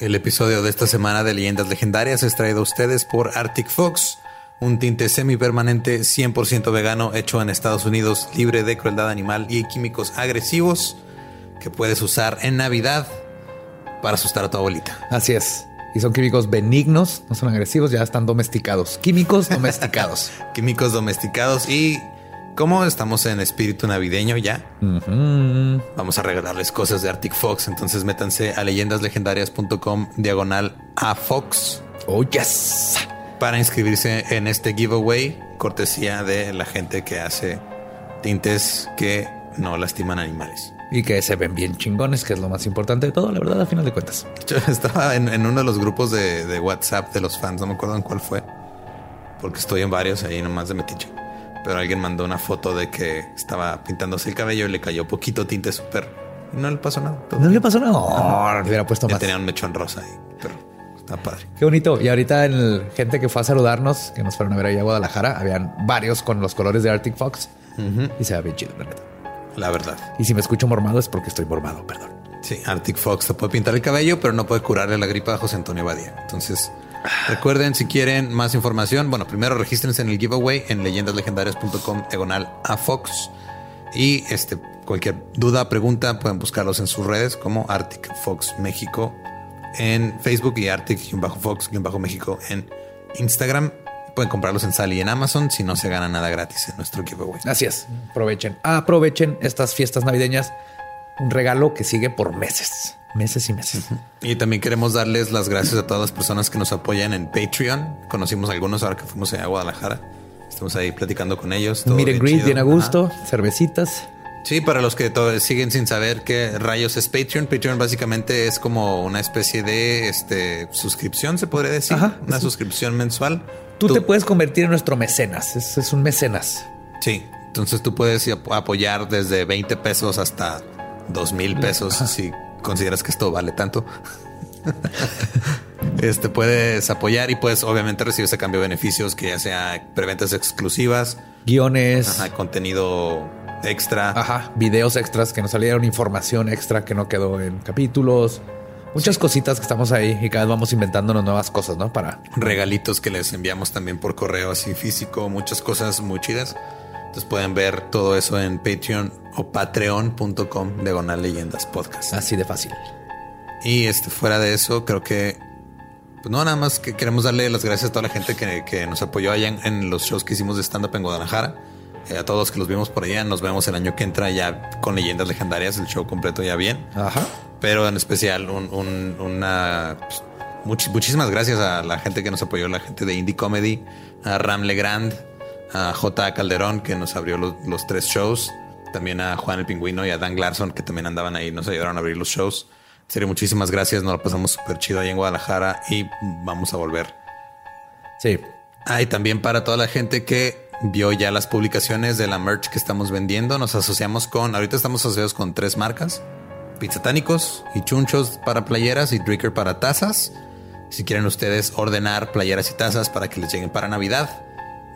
El episodio de esta semana de Leyendas Legendarias es traído a ustedes por Arctic Fox, un tinte semipermanente 100% vegano hecho en Estados Unidos, libre de crueldad animal y químicos agresivos que puedes usar en Navidad para asustar a tu abuelita. Así es. Y son químicos benignos, no son agresivos, ya están domesticados. Químicos domesticados. químicos domesticados y como estamos en espíritu navideño ya, vamos a regalarles cosas de Arctic Fox. Entonces métanse a leyendaslegendarias.com diagonal a Fox. Oh, yes. Para inscribirse en este giveaway, cortesía de la gente que hace tintes que no lastiman animales. Y que se ven bien chingones, que es lo más importante de todo, la verdad, a final de cuentas. Yo estaba en, uno de los grupos de, de, WhatsApp de los fans, no me acuerdo en cuál fue, porque estoy en varios ahí nomás de metiche pero alguien mandó una foto de que estaba pintándose el cabello y le cayó poquito tinte súper. No le pasó nada. No le pasó nada. No, le hubiera puesto más. Tenía un mechón rosa ahí, pero está padre. Qué bonito. Y ahorita el gente que fue a saludarnos, que nos fueron a ver ahí a Guadalajara, habían varios con los colores de Arctic Fox y se ve bien chido, la neta. La verdad. Y si me escucho mormado es porque estoy mormado, perdón. Sí, Arctic Fox te puede pintar el cabello, pero no puede curarle la gripa a José Antonio Badía. Entonces, Recuerden, si quieren más información, bueno, primero regístrense en el giveaway en leyendaslegendarias.com diagonal a Fox. Y este, cualquier duda, pregunta, pueden buscarlos en sus redes como Arctic Fox México en Facebook y Arctic-Fox-México en Instagram. Pueden comprarlos en Sally y en Amazon si no se gana nada gratis en nuestro giveaway. Así es. Aprovechen. Aprovechen estas fiestas navideñas. Un regalo que sigue por meses meses y meses. Y también queremos darles las gracias a todas las personas que nos apoyan en Patreon. Conocimos a algunos ahora que fuimos a Guadalajara. Estamos ahí platicando con ellos. Miren greet bien a gusto, cervecitas. Sí, para los que siguen sin saber qué rayos es Patreon, Patreon básicamente es como una especie de este, suscripción, se podría decir. una suscripción mensual. Tú, te puedes convertir en nuestro mecenas. Es, un mecenas. Sí, entonces tú puedes apoyar desde 20 pesos hasta 2 mil pesos si consideras que esto vale tanto. este puedes apoyar y puedes obviamente recibir ese cambio de beneficios que ya sea preventas exclusivas, guiones, contenido extra, ajá, videos extras que nos salieron, información extra que no quedó en capítulos. Muchas cositas que estamos ahí y cada vez vamos inventándonos nuevas cosas, ¿no? Para regalitos que les enviamos también por correo así físico, muchas cosas muy chidas. Entonces pueden ver todo eso en Patreon o patreon.com diagonal leyendas podcast. Así de fácil. Y este, fuera de eso, creo que pues no, nada más que queremos darle las gracias a toda la gente que, nos apoyó allá en, los shows que hicimos de stand-up en Guadalajara. Eh, a todos que los vimos por allá, nos vemos el año que entra ya con leyendas legendarias, el show completo ya bien. Ajá. Pero en especial, una. Pues, muchísimas gracias a la gente que nos apoyó, la gente de Indie Comedy, a Ram Legrand, a J. Calderón, que nos abrió los, tres shows, también a Juan el Pingüino y a Dan Glarson, que también andaban ahí, nos ayudaron a abrir los shows. En serio, muchísimas gracias, nos lo pasamos súper chido ahí en Guadalajara y vamos a volver. Sí. Ah, y también para toda la gente que vio ya las publicaciones de la merch que estamos vendiendo, nos asociamos con, ahorita estamos asociados con tres marcas, Pizzatánicos y Chunchos para playeras y Dricker para tazas. Si quieren ustedes ordenar playeras y tazas para que les lleguen para Navidad,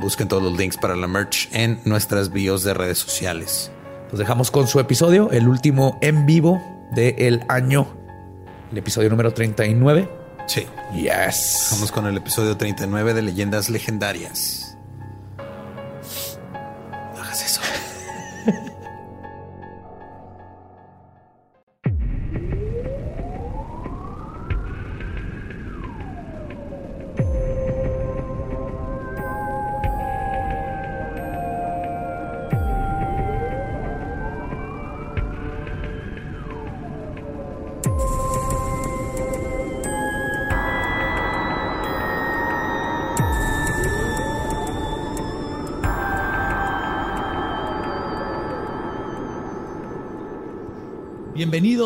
Busquen todos los links para la merch en nuestras bios de redes sociales. Los dejamos con su episodio, el último en vivo del año, el episodio número 39. Sí. Yes. Vamos con el episodio 39 de Leyendas Legendarias.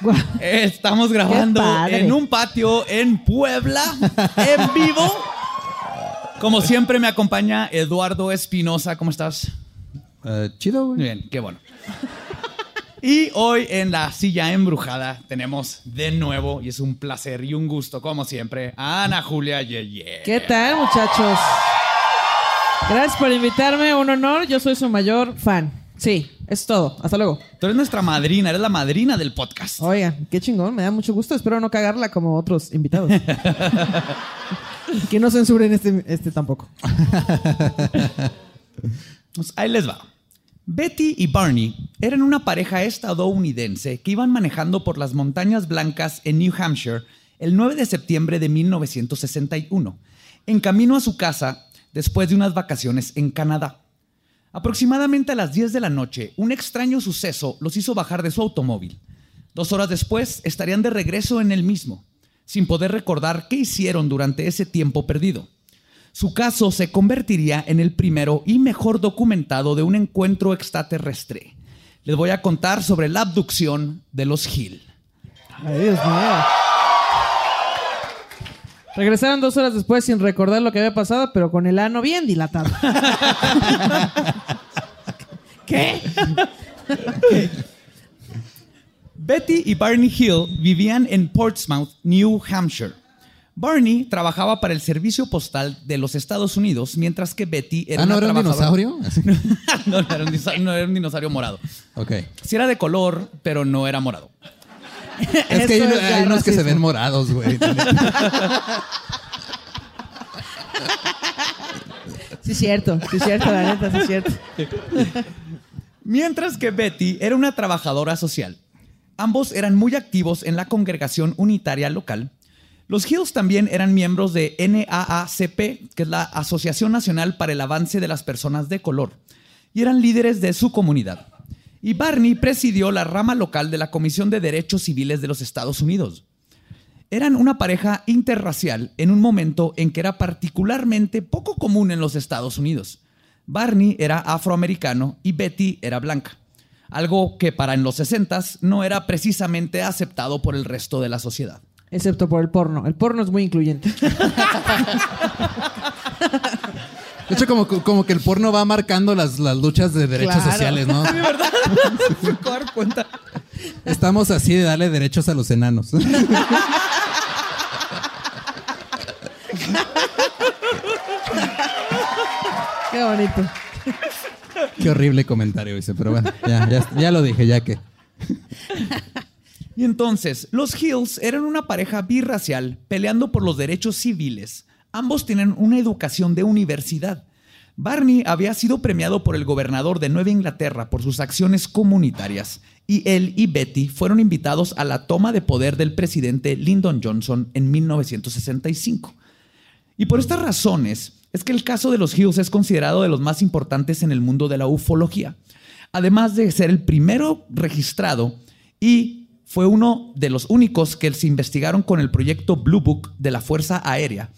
estamos grabando en un patio en Puebla, en vivo. Como siempre me acompaña Eduardo Espinosa. ¿Cómo estás? Eh, chido, Muy güey. bien, qué bueno. Y hoy en la silla embrujada tenemos de nuevo, y es un placer y un gusto, como siempre, a Ana Julia Yeye. ¿Qué tal, muchachos? Gracias por invitarme, un honor. Yo soy su mayor fan. Sí, es todo. Hasta luego. Tú eres nuestra madrina, eres la madrina del podcast. Oigan, qué chingón, me da mucho gusto. Espero no cagarla como otros invitados. que no censuren este, este tampoco. Pues ahí les va. Betty y Barney eran una pareja estadounidense que iban manejando por las montañas blancas en New Hampshire el 9 de septiembre de 1961, en camino a su casa después de unas vacaciones en Canadá. Aproximadamente a las 10 de la noche, un extraño suceso los hizo bajar de su automóvil. Dos horas después estarían de regreso en el mismo, sin poder recordar qué hicieron durante ese tiempo perdido. Su caso se convertiría en el primero y mejor documentado de un encuentro extraterrestre. Les voy a contar sobre la abducción de los Hill. Dios mío. Regresaron dos horas después sin recordar lo que había pasado, pero con el ano bien dilatado. ¿Qué? Betty y Barney Hill vivían en Portsmouth, New Hampshire. Barney trabajaba para el servicio postal de los Estados Unidos, mientras que Betty era Ah, ¿no una era un dinosaurio? no, no era un dinosaurio, no era un dinosaurio morado. ok. Sí era de color, pero no era morado. Es que hay, es unos que se ven morados, güey. Sí, cierto. Sí, cierto, la neta, sí, cierto. Mientras que Betty era una trabajadora social. Ambos eran muy activos en la congregación unitaria local. Los Hills también eran miembros de NAACP, que es la Asociación Nacional para el Avance de las Personas de Color, y eran líderes de su comunidad. Y Barney presidió la rama local de la Comisión de Derechos Civiles de los Estados Unidos. Eran una pareja interracial en un momento en que era particularmente poco común en los Estados Unidos. Barney era afroamericano y Betty era blanca, algo que para en los 60 no era precisamente aceptado por el resto de la sociedad. Excepto por el porno. El porno es muy incluyente. De hecho, como, como que el porno va marcando las, las luchas de derechos Claro. sociales, ¿no? De dar cuenta. Estamos así de darle derechos a los enanos. Qué bonito. Qué horrible comentario ese, pero bueno, ya, ya, ya lo dije, ya que. Y entonces, los Hills eran una pareja birracial peleando por los derechos civiles. Ambos tienen una educación de universidad. Barney había sido premiado por el gobernador de Nueva Inglaterra por sus acciones comunitarias y él y Betty fueron invitados a la toma de poder del presidente Lyndon Johnson en 1965. Y por estas razones es que el caso de los Hills es considerado de los más importantes en el mundo de la ufología, además de ser el primero registrado y fue uno de los únicos que se investigaron con el proyecto Blue Book de la Fuerza Aérea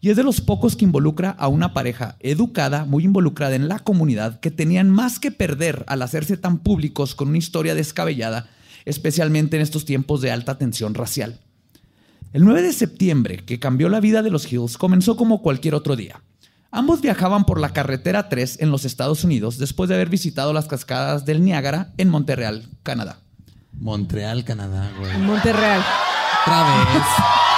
y es de los pocos que involucra a una pareja educada, muy involucrada en la comunidad, que tenían más que perder al hacerse tan públicos con una historia descabellada, especialmente en estos tiempos de alta tensión racial. El 9 de septiembre, que cambió la vida de los Hills, comenzó como cualquier otro día. Ambos viajaban por la carretera 3 en los Estados Unidos después de haber visitado las cascadas del Niágara en Montreal, Canadá. Montreal, Canadá, güey. En Monterreal. Otra vez.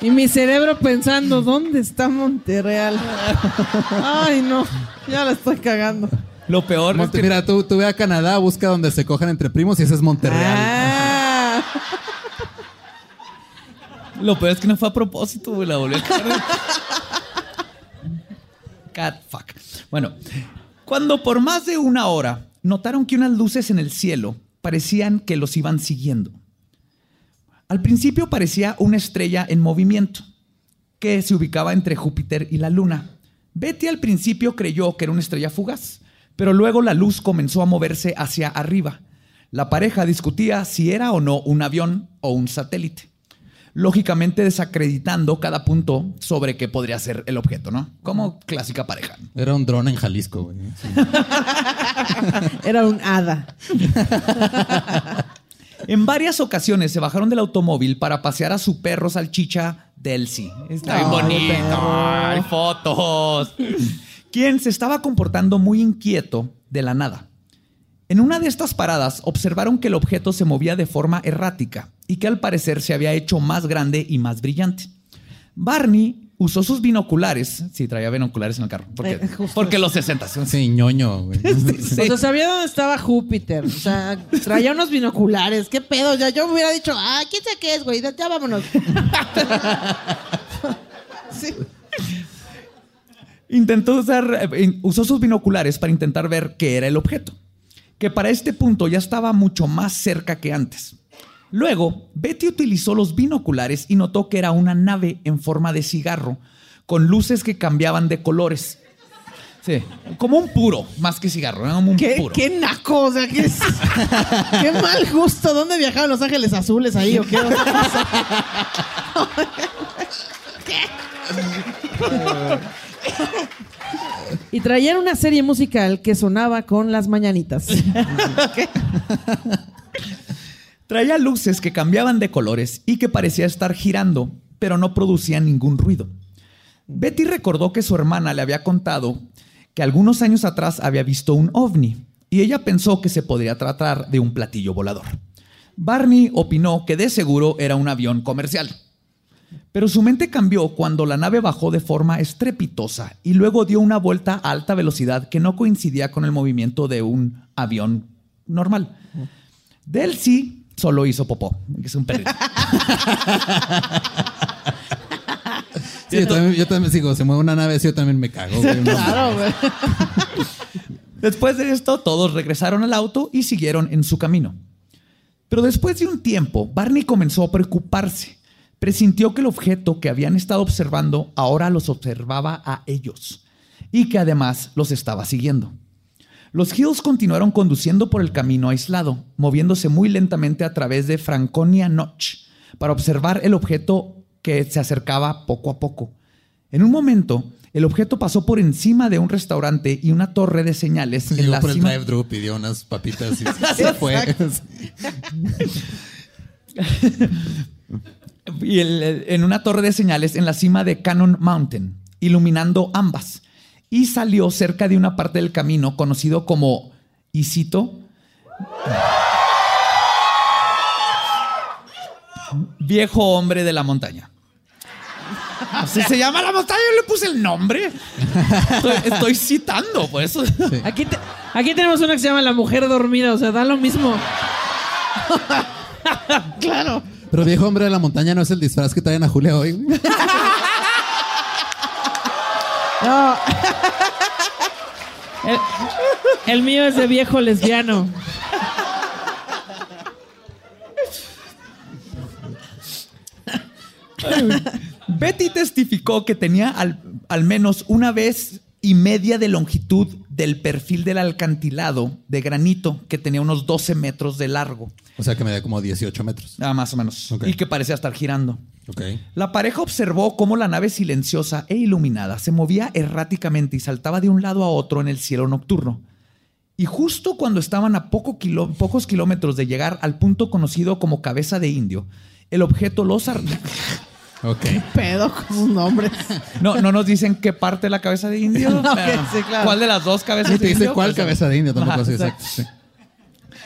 Y mi cerebro pensando, ¿dónde está Monterreal? Ay, no. Ya la estoy cagando. Lo peor es Monte- que Mira, tú, tú ve a Canadá, busca donde se cojan entre primos y ese es Monterreal. Ah. Lo peor es que no fue a propósito, güey. La volví a cagar. Cat fuck. Bueno, cuando por más de una hora notaron que unas luces en el cielo parecían que los iban siguiendo. Al principio parecía una estrella en movimiento que se ubicaba entre Júpiter y la Luna. Betty al principio creyó que era una estrella fugaz, pero luego la luz comenzó a moverse hacia arriba. La pareja discutía si era o no un avión o un satélite lógicamente desacreditando cada punto sobre qué podría ser el objeto, ¿no? Como clásica pareja. Era un dron en Jalisco, güey. Sí. Era un hada. En varias ocasiones se bajaron del automóvil para pasear a su perro salchicha Delcy. Está bien Ay, bonito. Hay fotos. Quien se estaba comportando muy inquieto de la nada. En una de estas paradas observaron que el objeto se movía de forma errática y que al parecer se había hecho más grande y más brillante. Barney usó sus binoculares. Sí, traía binoculares en el carro. Porque, Eh, justo porque los 60. Sí, ñoño, güey. Sí. O sea, sabía dónde estaba Júpiter. O sea, traía unos binoculares. ¿Qué pedo? Ya yo me hubiera dicho, ah, ¿quién sabe qué es, güey? Ya vámonos. sí. Intentó usar, eh, usó sus binoculares para intentar ver qué era el objeto, que para este punto ya estaba mucho más cerca que antes. Luego, Betty utilizó los binoculares y notó que era una nave en forma de cigarro, con luces que cambiaban de colores. Sí, como un puro, más que cigarro, era como un ¿Qué, puro. qué naco, o sea, qué, es- qué mal gusto. ¿Dónde viajaban Los Ángeles Azules ahí o qué? O sea, Y traían una serie musical que sonaba con las mañanitas. Traía luces que cambiaban de colores y que parecía estar girando, pero no producían ningún ruido. Betty recordó que su hermana le había contado que algunos años atrás había visto un ovni y ella pensó que se podría tratar de un platillo volador. Barney opinó que de seguro era un avión comercial. Pero su mente cambió cuando la nave bajó de forma estrepitosa y luego dio una vuelta a alta velocidad que no coincidía con el movimiento de un avión normal. Delcy solo hizo popó, que es un perrito. Sí, yo, también, yo también sigo, se mueve una nave, sí, yo también me cago, güey. No, Claro, güey. Después de esto, todos regresaron al auto y siguieron en su camino. Pero después de un tiempo, Barney comenzó a preocuparse. Presintió que el objeto que habían estado observando ahora los observaba a ellos y que además los estaba siguiendo. Los Hills continuaron conduciendo por el camino aislado, moviéndose muy lentamente a través de Franconia Notch para observar el objeto que se acercaba poco a poco. En un momento, el objeto pasó por encima de un restaurante y una torre de señales en la por el cima- drive-thru, pidió unas papitas y se fue. y el- el- en una torre de señales en la cima de Cannon Mountain, iluminando ambas. Y salió cerca de una parte del camino conocido como, y cito, viejo hombre de la montaña. Así se llama la montaña, yo le puse el nombre. Estoy, estoy citando, por eso. Aquí, te- aquí tenemos una que se llama La Mujer Dormida, o sea, da lo mismo. claro. Pero viejo hombre de la montaña no es el disfraz que traen a Julia hoy. No. El, el mío es de viejo lesbiano. Betty testificó que tenía al, al menos una vez y media de longitud del perfil del alcantilado de granito que tenía unos 12 metros de largo, O sea que me da como 18 metros. ah, más o menos, y que parecía estar girando. La pareja observó cómo la nave silenciosa e iluminada se movía erráticamente y saltaba de un lado a otro en el cielo nocturno. Y justo cuando estaban a poco kilo- pocos kilómetros de llegar al punto conocido como cabeza de indio, el objeto los... ar- Ok. Pedo con sus nombres. No, no nos dicen qué parte de la cabeza de indio. Ok, Pero, sí, claro. ¿Cuál de las dos cabezas Sí, te de dice indio? cuál Pues, cabeza de indio, tampoco Ajá, así, exacto. exacto. sí.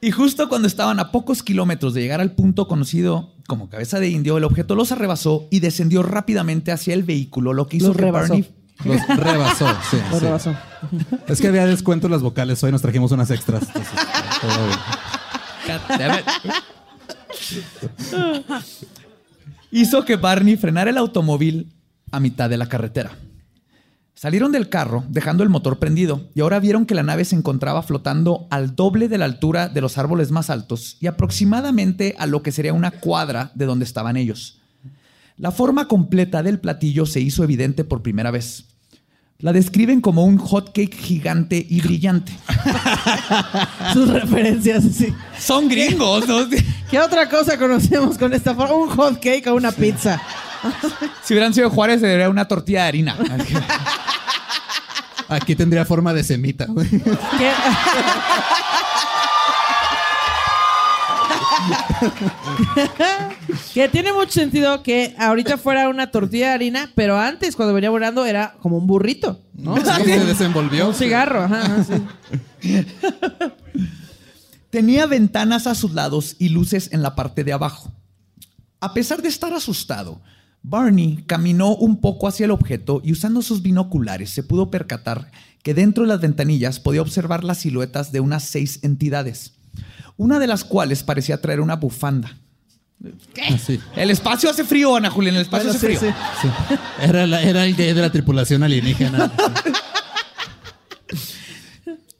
Y justo cuando estaban a pocos kilómetros de llegar al punto conocido como cabeza de indio, el objeto los arrebasó y descendió rápidamente hacia el vehículo, lo que hizo Los que rebasó. Barney Los rebasó, sí. Lo sí. rebasó. Es que había descuento en las vocales. Hoy nos trajimos unas extras. hizo que Barney frenara el automóvil a mitad de la carretera. Salieron del carro, dejando el motor prendido, y ahora vieron que la nave se encontraba flotando al doble de la altura de los árboles más altos y aproximadamente a lo que sería una cuadra de donde estaban ellos. La forma completa del platillo se hizo evidente por primera vez. La describen como un hot cake gigante y brillante. Sus referencias, sí. Son gringos, ¿no? ¿Qué otra cosa conocemos con esta forma? Un hot cake o una pizza. Si hubieran sido Juárez, sería una tortilla de harina. Aquí tendría forma de semita. güey. ¿Qué? que tiene mucho sentido que ahorita fuera una tortilla de harina, pero antes, cuando venía volando, era como un burrito, ¿no? Sí, se desenvolvió. Un cigarro, ajá, ajá, sí. Tenía ventanas a sus lados y luces en la parte de abajo. A pesar de estar asustado, Barney caminó un poco hacia el objeto y usando sus binoculares se pudo percatar que dentro de las ventanillas podía observar las siluetas de unas seis entidades, una de las cuales parecía traer una bufanda. Así. El espacio hace frío, Ana Julián, el espacio Bueno, hace sí, frío. sí. Sí. Era, la- era el gay de la tripulación alienígena.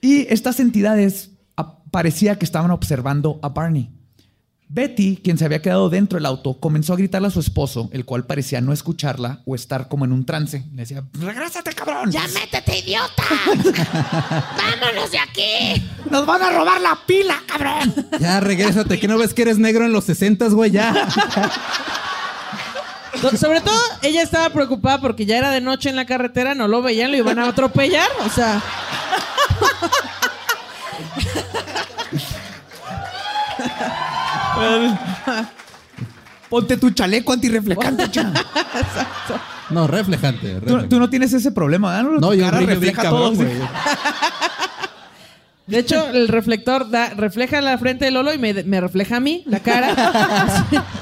Y estas entidades parecía que estaban observando a Barney. Betty, quien se había quedado dentro del auto, comenzó a gritarle a su esposo, el cual parecía no escucharla o estar como en un trance. Le decía, regrésate, cabrón. ¡Ya métete, idiota! ¡Vámonos de aquí! Nos van a robar la pila, cabrón. Ya, regrésate. ¿Que no ves que eres negro en los 60, güey? Ya. So- Sobre todo, ella estaba preocupada porque ya era de noche en la carretera, no lo veían, lo iban a atropellar. O sea, Ponte tu chaleco antirreflejante, cha. No, reflejante. Tú, reflejante. tú no tienes ese problema. No, Tu yo cara brillo refleja cabrón, todo. güey. de hecho, el reflector da, refleja la frente de Lolo y me, me refleja a mí, la cara.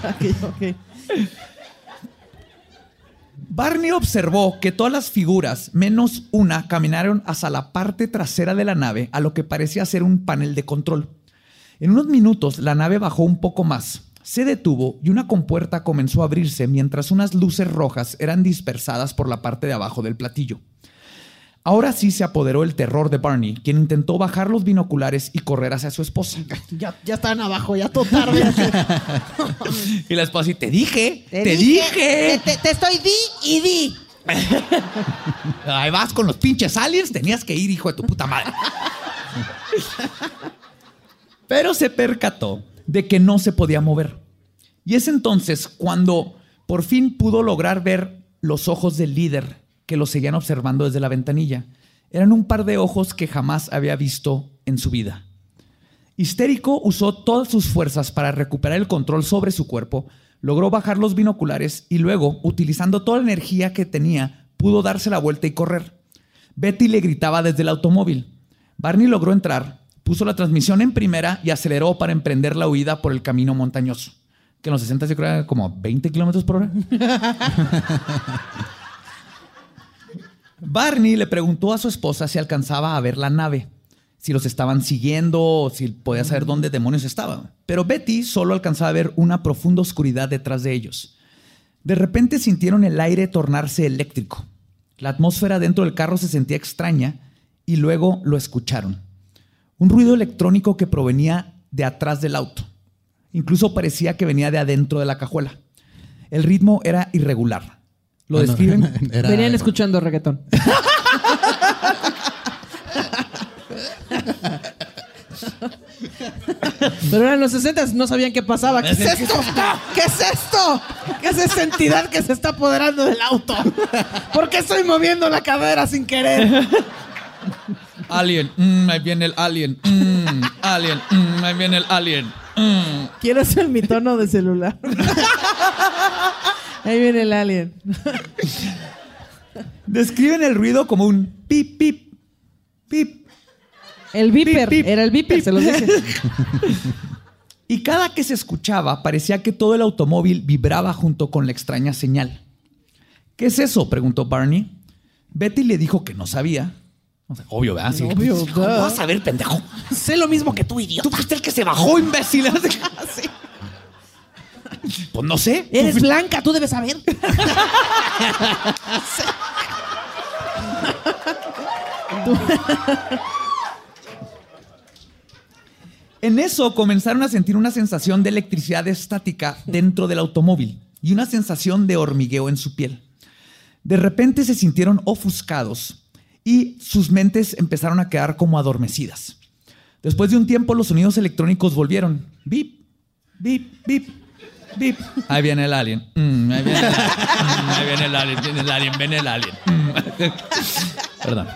Ok, ok. Barney observó que todas las figuras, menos una, caminaron hacia la parte trasera de la nave, a lo que parecía ser un panel de control. En unos minutos, la nave bajó un poco más, se detuvo y una compuerta comenzó a abrirse mientras unas luces rojas eran dispersadas por la parte de abajo del platillo. Ahora sí se apoderó el terror de Barney, quien intentó bajar los binoculares y correr hacia su esposa. Ya, ya estaban abajo, ya todo tarde. Y la esposa, y te dije, te, Te dije. Te, te estoy di y di. Ahí vas con los pinches aliens, tenías que ir, hijo de tu puta madre. Pero se percató de que no se podía mover. Y es entonces cuando por fin pudo lograr ver los ojos del líder que lo seguían observando desde la ventanilla. Eran un par de ojos que jamás había visto en su vida. Histérico usó todas sus fuerzas para recuperar el control sobre su cuerpo, logró bajar los binoculares y luego, utilizando toda la energía que tenía, pudo darse la vuelta y correr. Betty le gritaba desde el automóvil. Barney logró entrar, puso la transmisión en primera y aceleró para emprender la huida por el camino montañoso, que en los 60 yo creo era como 20 kilómetros por hora. Barney le preguntó a su esposa si alcanzaba a ver la nave, si los estaban siguiendo o si podía saber dónde demonios estaban. Pero Betty solo alcanzaba a ver una profunda oscuridad detrás de ellos. De repente sintieron el aire tornarse eléctrico. La atmósfera dentro del carro se sentía extraña y luego lo escucharon. Un ruido electrónico que provenía de atrás del auto. Incluso parecía que venía de adentro de la cajuela. El ritmo era irregular. Lo Ah, no, describen. era- Venían escuchando reggaetón. Pero eran los 60 no sabían qué pasaba. ¿Qué es esto? ¿Qué es esto? ¿Qué es esta entidad que se está apoderando del auto? ¿Por qué estoy moviendo la cadera sin querer? Alien, mm, ahí viene el alien. mm, alien, mm, ahí viene el alien. mm. Quiero ser mi tono de celular. Ahí viene el alien. Describen el ruido como un pip, pip, pip. El viper. Pip, pip, Era el viper, se los dije. Y cada que se escuchaba, parecía que todo el automóvil vibraba junto con la extraña señal. ¿Qué es eso? preguntó Barney. Betty le dijo que no sabía. Obvio, ¿verdad? Sí. Obvio, ¿Cómo vas a ver, pendejo? Sé lo mismo que tú, idiota. Tú fuiste el que se bajó, imbécil. Sí. Pues no sé. Eres blanca, tú debes saber. En eso comenzaron a sentir una sensación de electricidad estática dentro del automóvil y una sensación de hormigueo en su piel. De repente se sintieron ofuscados y sus mentes empezaron a quedar como adormecidas. Después de un tiempo los sonidos electrónicos volvieron. Bip, bip, bip, bip. Ahí viene el alien. Mm, ahí viene el alien. Mm, ahí viene el alien. Viene el alien. Viene el alien. Mm. Perdón.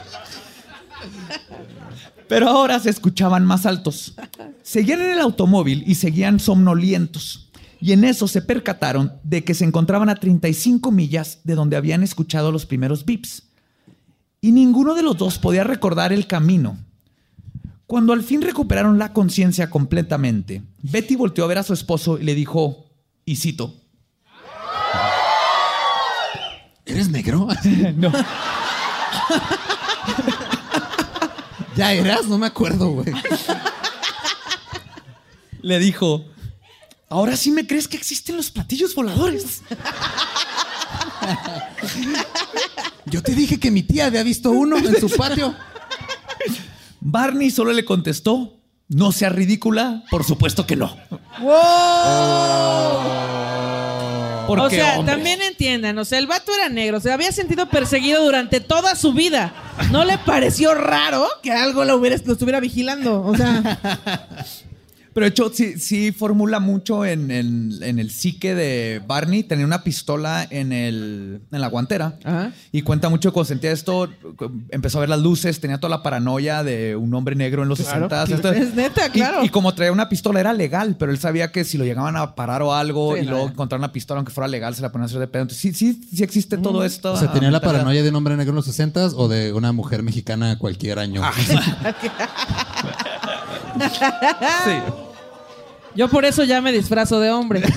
Pero ahora se escuchaban más altos. Seguían en el automóvil y seguían somnolientos. Y en eso se percataron de que se encontraban a 35 millas de donde habían escuchado los primeros bips. Y ninguno de los dos podía recordar el camino. Cuando al fin recuperaron la conciencia completamente, Betty volteó a ver a su esposo y le dijo, y cito, ¿Eres negro? no, ya eras, no me acuerdo, güey. le dijo, ahora sí me crees que existen los platillos voladores. Yo te dije que mi tía había visto uno en su patio. Barney solo le contestó, no sea ridícula, por supuesto que no. Porque, o sea, hombre, también entiendan, o sea, el vato era negro, se había sentido perseguido durante toda su vida. ¿No le pareció raro que algo lo, hubiera, lo estuviera vigilando? O sea, Pero de hecho, sí, sí formula mucho en, en- en el psique de Barney. Tenía una pistola en, el, en la guantera. Ajá. Y cuenta mucho cuando sentía esto. Empezó a ver las luces, tenía toda la paranoia de un hombre negro en los Claro, 60 claro. Es neta, claro. Y, y como traía una pistola era legal, pero él sabía que si lo llegaban a parar o algo Sí, y luego encontrar una pistola, aunque fuera legal, se la ponían a hacer de pedo. Entonces, sí, sí, sí existe todo esto. O sea, ¿tenía la paranoia de un hombre negro en los 60 o de una mujer mexicana cualquier año? Sí. yo por eso ya me disfrazo de hombre.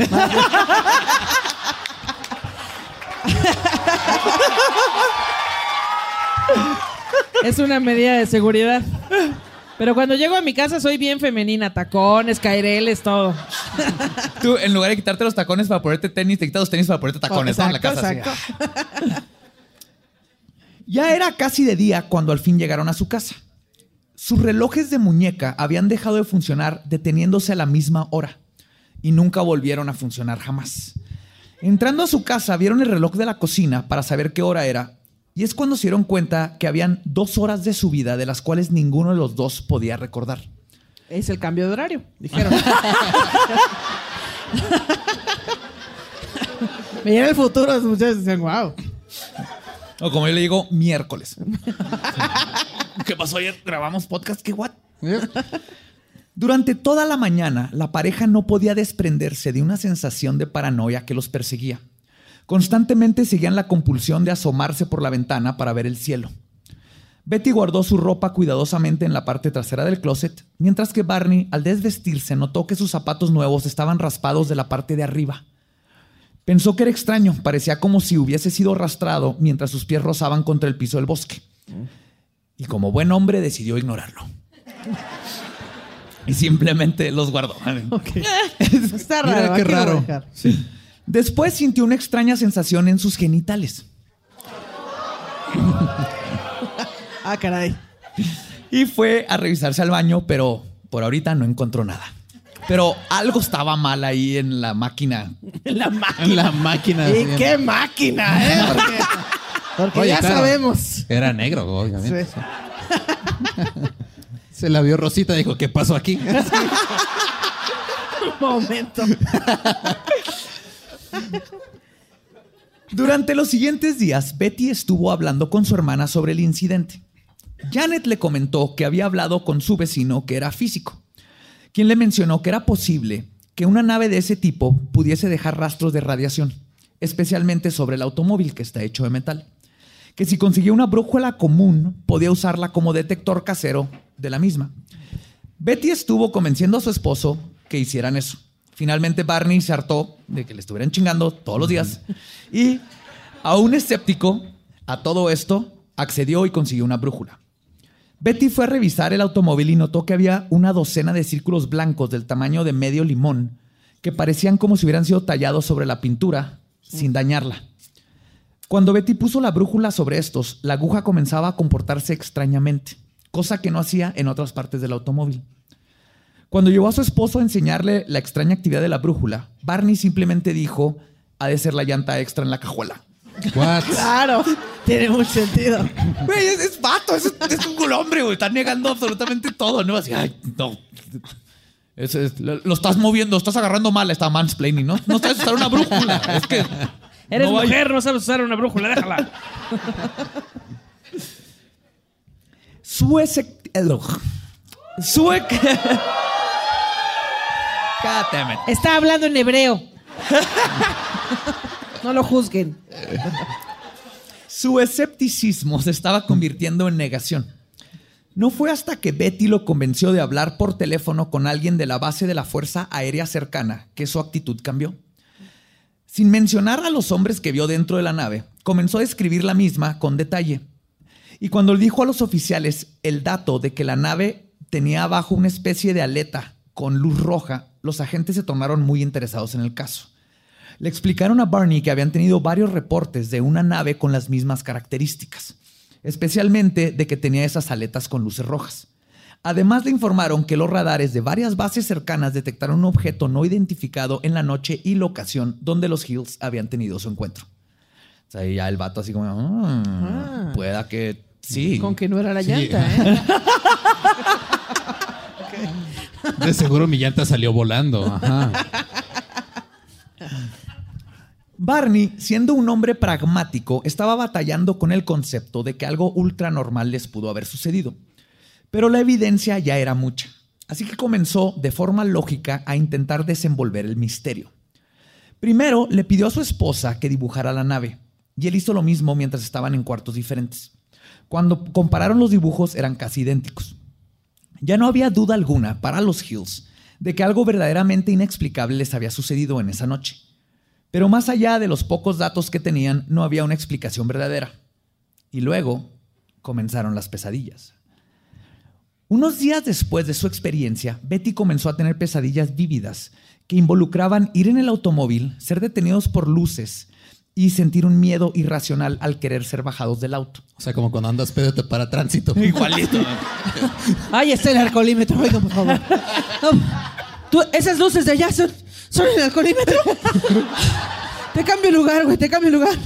es una medida de seguridad. Pero cuando llego a mi casa soy bien femenina, tacones, caireles, todo. Tú, en lugar de quitarte los tacones para ponerte tenis, te quitas los tenis para ponerte tacones ¿no? en la casa. así. Ya era casi de día cuando al fin llegaron a su casa. Sus relojes de muñeca habían dejado de funcionar deteniéndose a la misma hora y nunca volvieron a funcionar jamás. Entrando a su casa vieron el reloj de la cocina para saber qué hora era y es cuando se dieron cuenta que habían dos horas de su vida de las cuales ninguno de los dos podía recordar. Es el cambio de horario, dijeron. Veían el futuro, muchachos decían, wow. O como yo le digo, miércoles. ¿Qué pasó ayer? ¿Grabamos podcast? ¿Qué what? Durante toda la mañana, la pareja no podía desprenderse de una sensación de paranoia que los perseguía. Constantemente seguían la compulsión de asomarse por la ventana para ver el cielo. Betty guardó su ropa cuidadosamente en la parte trasera del closet, mientras que Barney, al desvestirse, notó que sus zapatos nuevos estaban raspados de la parte de arriba. Pensó que era extraño, parecía como si hubiese sido arrastrado mientras sus pies rozaban contra el piso del bosque. Y como buen hombre decidió ignorarlo. Y simplemente los guardó. Está Mira raro. qué aquí lo voy a raro. Después sintió una extraña sensación en sus genitales. Ah, caray. Y fue a revisarse al baño, pero por ahorita no encontró nada. Pero algo estaba mal ahí en la máquina. La máquina. En la máquina. ¿Y qué máquina, eh? Porque, porque Oye, ya claro, sabemos. Era negro, obviamente. Sí. Se la vio Rosita y dijo, ¿qué pasó aquí? Un momento. Durante los siguientes días, Betty estuvo hablando con su hermana sobre el incidente. Janet le comentó que había hablado con su vecino que era físico, quien le mencionó que era posible que una nave de ese tipo pudiese dejar rastros de radiación, especialmente sobre el automóvil que está hecho de metal. Que si conseguía una brújula común, podía usarla como detector casero de la misma. Betty estuvo convenciendo a su esposo que hicieran eso. Finalmente Barney se hartó de que le estuvieran chingando todos los días y, aún escéptico a todo esto, accedió y consiguió una brújula. Betty fue a revisar el automóvil y notó que había una docena de círculos blancos del tamaño de medio limón que parecían como si hubieran sido tallados sobre la pintura sin dañarla. Cuando Betty puso la brújula sobre estos, la aguja comenzaba a comportarse extrañamente, cosa que no hacía en otras partes del automóvil. Cuando llegó a su esposo a enseñarle la extraña actividad de la brújula, Barney simplemente dijo, ha de ser la llanta extra en la cajuela. What? Claro, tiene mucho sentido. Güey, es, es vato, es, es un hombre, güey. Está negando absolutamente todo, ¿no? Así, ay, no. Es- es- lo, lo estás moviendo, estás agarrando mal, está mansplaining, ¿no? No sabes usar una brújula. Es que. Eres no mujer, no sabes usar una brújula, déjala. Su ese. Su. Está hablando en hebreo. No lo juzguen. Su escepticismo se estaba convirtiendo en negación. No fue hasta que Betty lo convenció de hablar por teléfono con alguien de la base de la Fuerza Aérea cercana que su actitud cambió. Sin mencionar a los hombres que vio dentro de la nave, comenzó a describir la misma con detalle. Y cuando dijo a los oficiales el dato de que la nave tenía abajo una especie de aleta con luz roja, los agentes se tornaron muy interesados en el caso. Le explicaron a Barney que habían tenido varios reportes de una nave con las mismas características, especialmente de que tenía esas aletas con luces rojas. Además le informaron que los radares de varias bases cercanas detectaron un objeto no identificado en la noche y locación donde los Hills habían tenido su encuentro. O sea, y ya el vato así como, "Ah, pueda que sí. Con que no era la Sí. llanta, ¿eh? De seguro mi llanta salió volando. Ajá. Barney, siendo un hombre pragmático, estaba batallando con el concepto de que algo ultra normal les pudo haber sucedido. Pero la evidencia ya era mucha. Así que comenzó de forma lógica a intentar desenvolver el misterio. Primero le pidió a su esposa que dibujara la nave, y él hizo lo mismo mientras estaban en cuartos diferentes. Cuando compararon los dibujos eran casi idénticos. Ya no había duda alguna para los Hills de que algo verdaderamente inexplicable les había sucedido en esa noche. Pero más allá de los pocos datos que tenían, no había una explicación verdadera. Y luego comenzaron las pesadillas. Unos días después de su experiencia, Betty comenzó a tener pesadillas vívidas que involucraban ir en el automóvil, ser detenidos por luces y sentir un miedo irracional al querer ser bajados del auto. O sea, como cuando andas pedo te para tránsito. Igualito. Ahí está el alcoholímetro. Oiga, por favor. No, tú- esas luces de allá son, son el alcoholímetro. Te cambio el lugar, güey. Te cambio el lugar.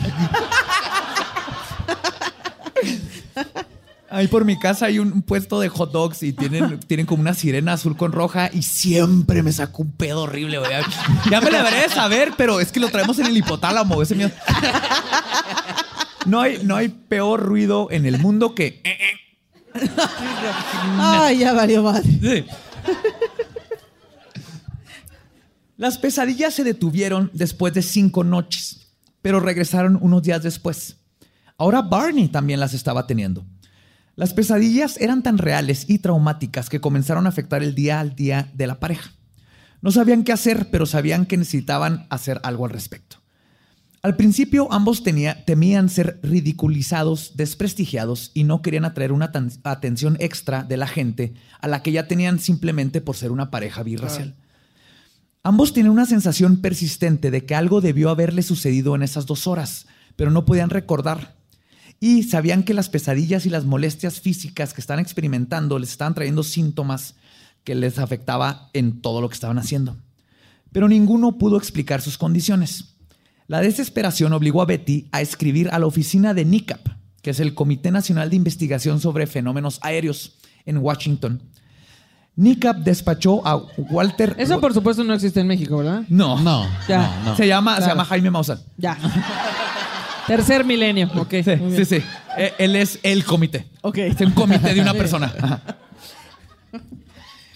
Ahí por mi casa hay un puesto de hot dogs y tienen, tienen como una sirena azul con roja y siempre me sacó un pedo horrible, güey. Ya me la debería de saber, pero es que lo traemos en el hipotálamo, ese miedo. No hay, no hay peor ruido en el mundo que... eh, eh. Ay, ya valió madre. Sí. Las pesadillas se detuvieron después de cinco noches, pero regresaron unos días después. Ahora Barney también las estaba teniendo. Las pesadillas eran tan reales y traumáticas que comenzaron a afectar el día al día de la pareja. No sabían qué hacer, pero sabían que necesitaban hacer algo al respecto. Al principio ambos tenía- temían ser ridiculizados, desprestigiados y no querían atraer una atención extra de la gente a la que ya tenían simplemente por ser una pareja birracial. Ambos tenían una sensación persistente de que algo debió haberle sucedido en esas dos horas, pero no podían recordar. Y sabían que las pesadillas y las molestias físicas que están experimentando les estaban trayendo síntomas que les afectaba en todo lo que estaban haciendo. Pero ninguno pudo explicar sus condiciones. La desesperación obligó a Betty a escribir a la oficina de NICAP, que es el Comité Nacional de Investigación sobre Fenómenos Aéreos en Washington. NICAP despachó a Walter. Eso por supuesto no existe en México, ¿verdad? No. No, Ya. no, no. Se llama, se llama Jaime Maussan. Ya. Tercer milenio, ok. Sí, muy sí. Eh, Él es el comité. Ok. Es un comité de una persona. Ajá.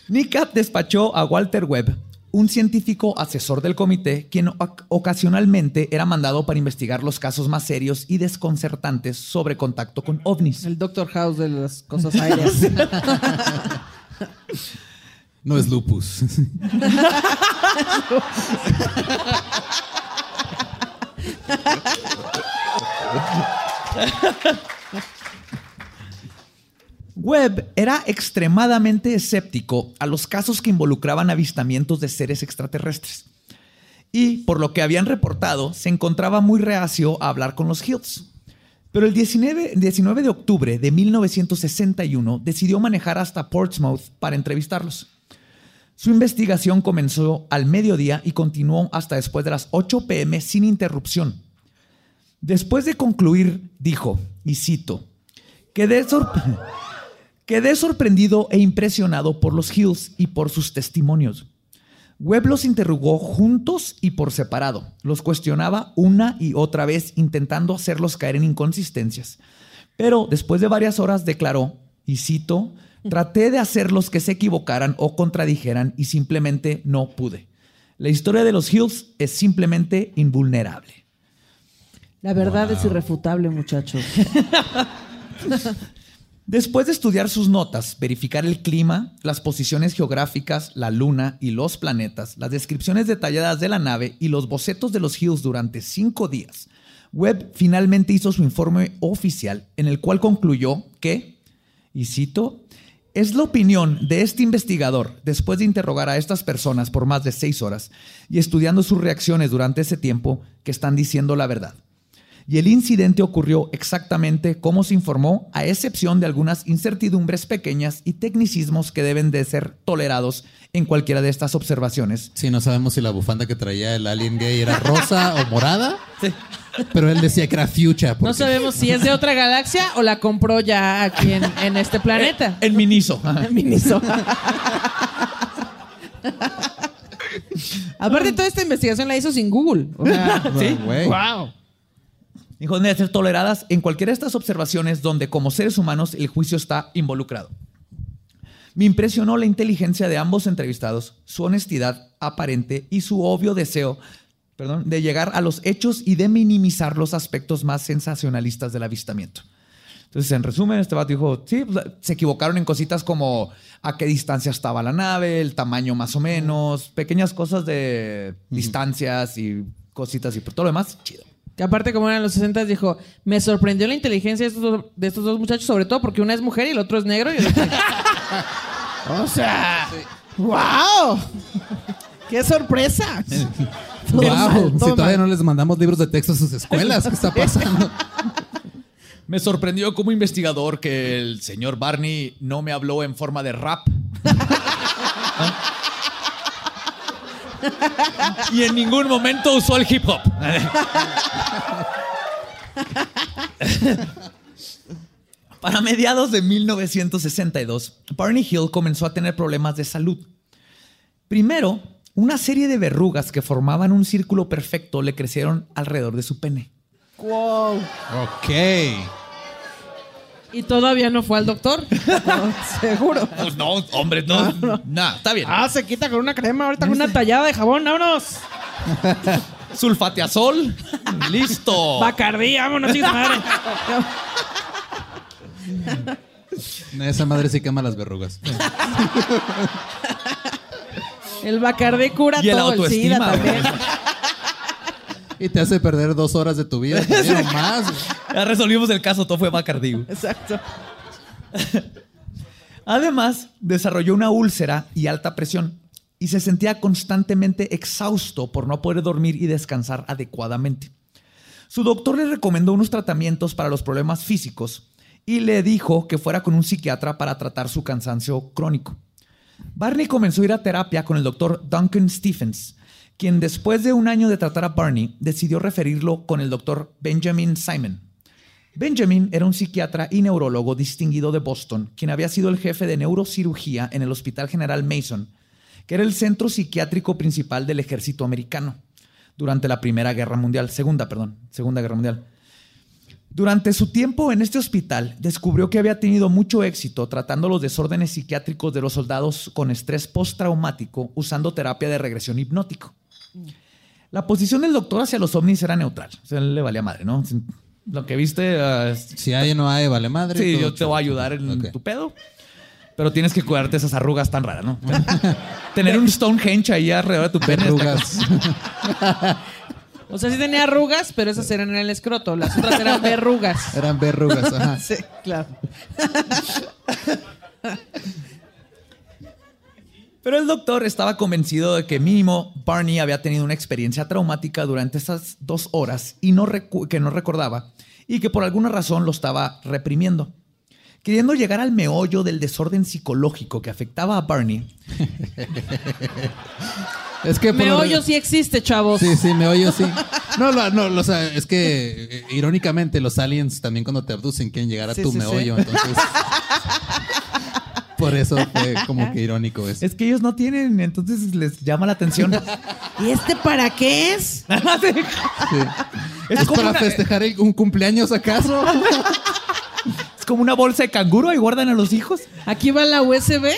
NICAP despachó a Walter Webb, un científico asesor del comité, quien oc- ocasionalmente era mandado para investigar los casos más serios y desconcertantes sobre contacto con ovnis. El Doctor House de las cosas aéreas. No es lupus. Webb era extremadamente escéptico a los casos que involucraban avistamientos de seres extraterrestres. Y por lo que habían reportado, se encontraba muy reacio a hablar con los Hills. Pero el 19, 19 de octubre de 1961 decidió manejar hasta Portsmouth para entrevistarlos. Su investigación comenzó al mediodía y continuó hasta después de las 8 pm sin interrupción. Después de concluir, dijo, y cito, quedé, sorp- quedé sorprendido e impresionado por los Hills y por sus testimonios. Webb los interrogó juntos y por separado. Los cuestionaba una y otra vez intentando hacerlos caer en inconsistencias. Pero después de varias horas declaró, y cito, traté de hacerlos que se equivocaran o contradijeran y simplemente no pude. La historia de los Hills es simplemente invulnerable. La verdad es irrefutable, muchachos. Después de estudiar sus notas, verificar el clima, las posiciones geográficas, la luna y los planetas, las descripciones detalladas de la nave y los bocetos de los Hills durante cinco días, Webb finalmente hizo su informe oficial en el cual concluyó que, y cito, es la opinión de este investigador, después de interrogar a estas personas por más de seis horas y estudiando sus reacciones durante ese tiempo, que están diciendo la verdad. Y el incidente ocurrió exactamente como se informó, a excepción de algunas incertidumbres pequeñas y tecnicismos que deben de ser tolerados en cualquiera de estas observaciones. Sí, no sabemos si la bufanda que traía el alien gay era rosa o morada. Pero él decía que era. No porque- sabemos si es de otra galaxia o la compró ya aquí en, en este planeta. En Miniso. Miniso. Aparte, toda esta investigación la hizo sin Google. O sea, Sí. Güey. wow. Dijo, deben de ser toleradas en cualquiera de estas observaciones donde como seres humanos el juicio está involucrado. Me impresionó la inteligencia de ambos entrevistados, su honestidad aparente y su obvio deseo perdón, de llegar a los hechos y de minimizar los aspectos más sensacionalistas del avistamiento. Entonces, en resumen, este vato dijo, sí, pues, se equivocaron en cositas como a qué distancia estaba la nave, el tamaño más o menos, pequeñas cosas de distancias y cositas y por todo lo demás, chido. Que aparte, como eran los 60, dijo: Me sorprendió la inteligencia de estos, dos, de estos dos muchachos, sobre todo porque una es mujer y el otro es negro. Y el otro- o sea, ¡wow! ¡Qué sorpresa! Wow, mal, si todavía mal. no les mandamos libros de texto a sus escuelas, ¿qué está pasando? Me sorprendió como investigador que el señor Barney no me habló en forma de rap. Y en ningún momento usó el hip hop. Para mediados de 1962, Barney Hill comenzó a tener problemas de salud. Primero, una serie de verrugas que formaban un círculo perfecto le crecieron alrededor de su pene. Wow. ok. Y todavía no fue al doctor. No, seguro. Pues no, hombre, no. Nah, está bien. Ah, se quita con una crema, ahorita con una tallada de jabón, vámonos. Sulfateazol. Listo. Bacardí, vámonos, chicos, madre. Esa madre sí quema las verrugas. El Bacardí cura Y el todo el SIDA autoestima, también. Y te hace perder dos horas de tu vida. más. Ya resolvimos el caso, todo fue Bacardi. Exacto. Además, desarrolló una úlcera y alta presión y se sentía constantemente exhausto por no poder dormir y descansar adecuadamente. Su doctor le recomendó unos tratamientos para los problemas físicos y le dijo que fuera con un psiquiatra para tratar su cansancio crónico. Barney comenzó a ir a terapia con el doctor Duncan Stephens, quien después de un año de tratar a Barney decidió referirlo con el doctor Benjamin Simon. Benjamin era un psiquiatra y neurólogo distinguido de Boston, quien había sido el jefe de neurocirugía en el Hospital General Mason, que era el centro psiquiátrico principal del ejército americano durante la Primera Guerra Mundial, Segunda, perdón, Segunda Guerra Mundial. Durante su tiempo en este hospital, descubrió que había tenido mucho éxito tratando los desórdenes psiquiátricos de los soldados con estrés postraumático usando terapia de regresión hipnótico. La posición del doctor hacia los ovnis era neutral. O sea, le valía madre, ¿no? Lo que viste. ah, Si hay o no hay, vale madre. sí, yo te voy a ayudar en tu pedo. Pero tienes que cuidarte de esas arrugas tan raras, ¿no? Tener un Stonehenge ahí alrededor de tu pene. Arrugas. O sea, sí tenía arrugas, pero esas eran en el escroto. Las otras eran verrugas. Eran verrugas, ajá. Sí, claro. Pero el doctor estaba convencido de que mínimo Barney había tenido una experiencia traumática durante esas dos horas y no que no recordaba y que por alguna razón lo estaba reprimiendo. Queriendo llegar al meollo del desorden psicológico que afectaba a Barney, Es que lo- Meollo sí existe, chavos. Sí, sí, me oyo, sí. No, no, no, o sea, es que eh, irónicamente los aliens también cuando te abducen quieren llegar a Sí, tu sí, sí. meollo, entonces. Por eso fue como que irónico eso. es que ellos no tienen, entonces les llama la atención. ¿Y este para qué es? Sí. Es ¿Es como para una- festejar el- un cumpleaños acaso? Es como una bolsa de canguro y guardan a los hijos. Aquí va la USB.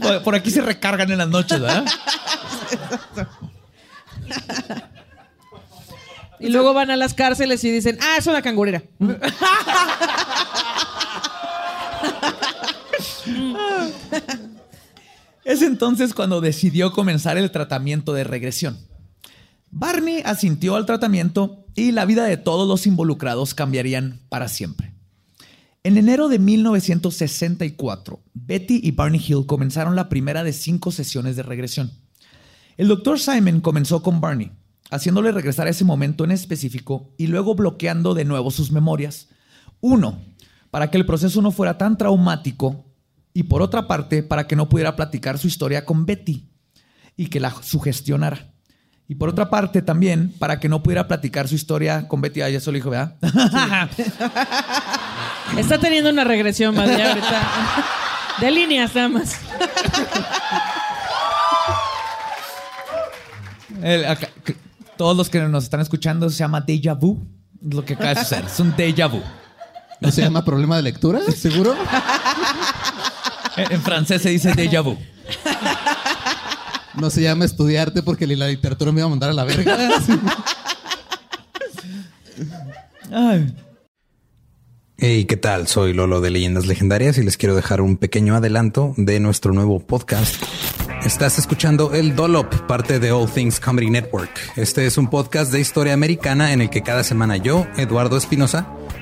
Por- Por aquí se recargan en las noches, ¿verdad? Y luego van a las cárceles y dicen, ah, es una cangurera. Es entonces cuando decidió comenzar el tratamiento de regresión. Barney asintió al tratamiento y la vida de todos los involucrados cambiarían para siempre. En enero de 1964, Betty y Barney Hill comenzaron la primera de cinco sesiones de regresión. El doctor Simon comenzó con Barney, haciéndole regresar a ese momento en específico y luego bloqueando de nuevo sus memorias. Uno, para que el proceso no fuera tan traumático y por otra parte, para que no pudiera platicar su historia con Betty y que la sugestionara. Y por otra parte también, para que no pudiera platicar su historia con Betty. Ah, ya eso lo dijo, ¿verdad? Está teniendo una regresión, madre, ahorita. De líneas nada más. El- acá- que- todos los que nos están escuchando se llama déjà vu. Es lo que acaba de suceder. Es un déjà vu. ¿No se llama problema de lectura? ¿Seguro? En, francés se dice déjà vu. No se llama estudiarte porque la literatura me iba a mandar a la verga. Ay. Hey, ¿qué tal? Soy Lolo de Leyendas Legendarias y les quiero dejar un pequeño adelanto de nuestro nuevo podcast. Estás escuchando El Dolop, parte de All Things Comedy Network. Este es un podcast de historia americana en el que cada semana yo, Eduardo Espinosa,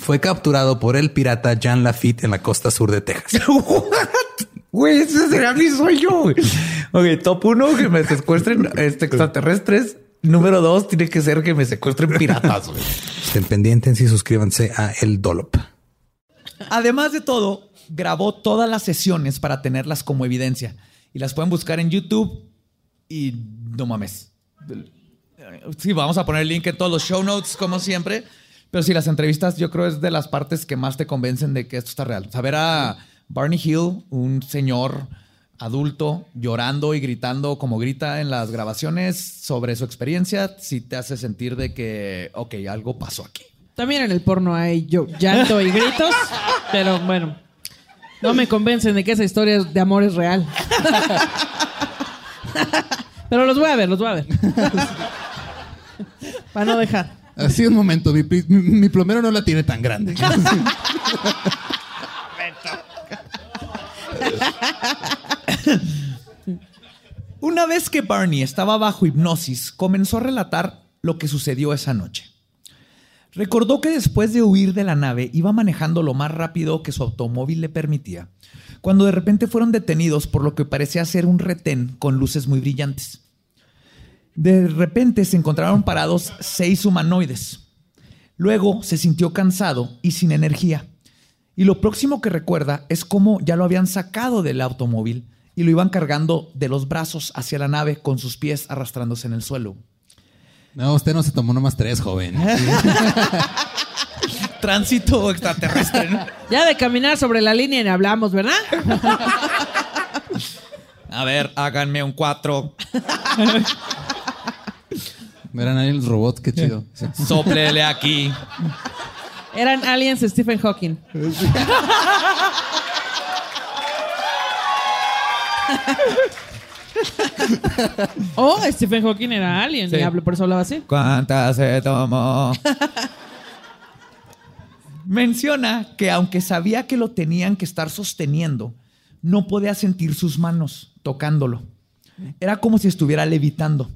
fue capturado por el pirata Jean Lafitte en la costa sur de Texas. Güey, ese será mi sueño. güey. Ok, top uno, que me secuestren este, extraterrestres. Número dos, tiene que ser que me secuestren piratas. Estén pendientes y suscríbanse a El Dolop. Además de todo, grabó todas las sesiones para tenerlas como evidencia. Y las pueden buscar en YouTube. Y no mames. Sí, vamos a poner el link en todos los show notes, como siempre. Pero sí, las entrevistas yo creo es de las partes que más te convencen de que esto está real. Saber a Barney Hill, un señor adulto, llorando y gritando como grita en las grabaciones sobre su experiencia, sí te hace sentir de que, ok, algo pasó aquí. También en el porno hay yo, llanto y gritos, pero bueno, no me convencen de que esa historia de amor es real. pero los voy a ver, los voy a ver. Para no dejar. Así un momento, mi, plomero no la tiene tan grande. Una vez que Barney estaba bajo hipnosis, comenzó a relatar lo que sucedió esa noche. Recordó que después de huir de la nave iba manejando lo más rápido que su automóvil le permitía, cuando de repente fueron detenidos por lo que parecía ser un retén con luces muy brillantes. De repente se encontraron parados seis humanoides. Luego se sintió cansado y sin energía. Y lo próximo que recuerda es cómo ya lo habían sacado del automóvil y lo iban cargando de los brazos hacia la nave con sus pies arrastrándose en el suelo. No, usted no se tomó nomás tres, joven. Tránsito extraterrestre. ¿no? Ya de caminar sobre la línea ni hablamos, ¿verdad? A ver, háganme un 4. Eran ahí los robots, qué chido. Sí. Sóplele aquí. Eran aliens Stephen Hawking. oh, Stephen Hawking era alien. Sí. y hablo- por eso hablaba así. ¿Cuántas se tomó? Menciona que aunque sabía que lo tenían que estar sosteniendo, no podía sentir sus manos tocándolo. Era como si estuviera levitando.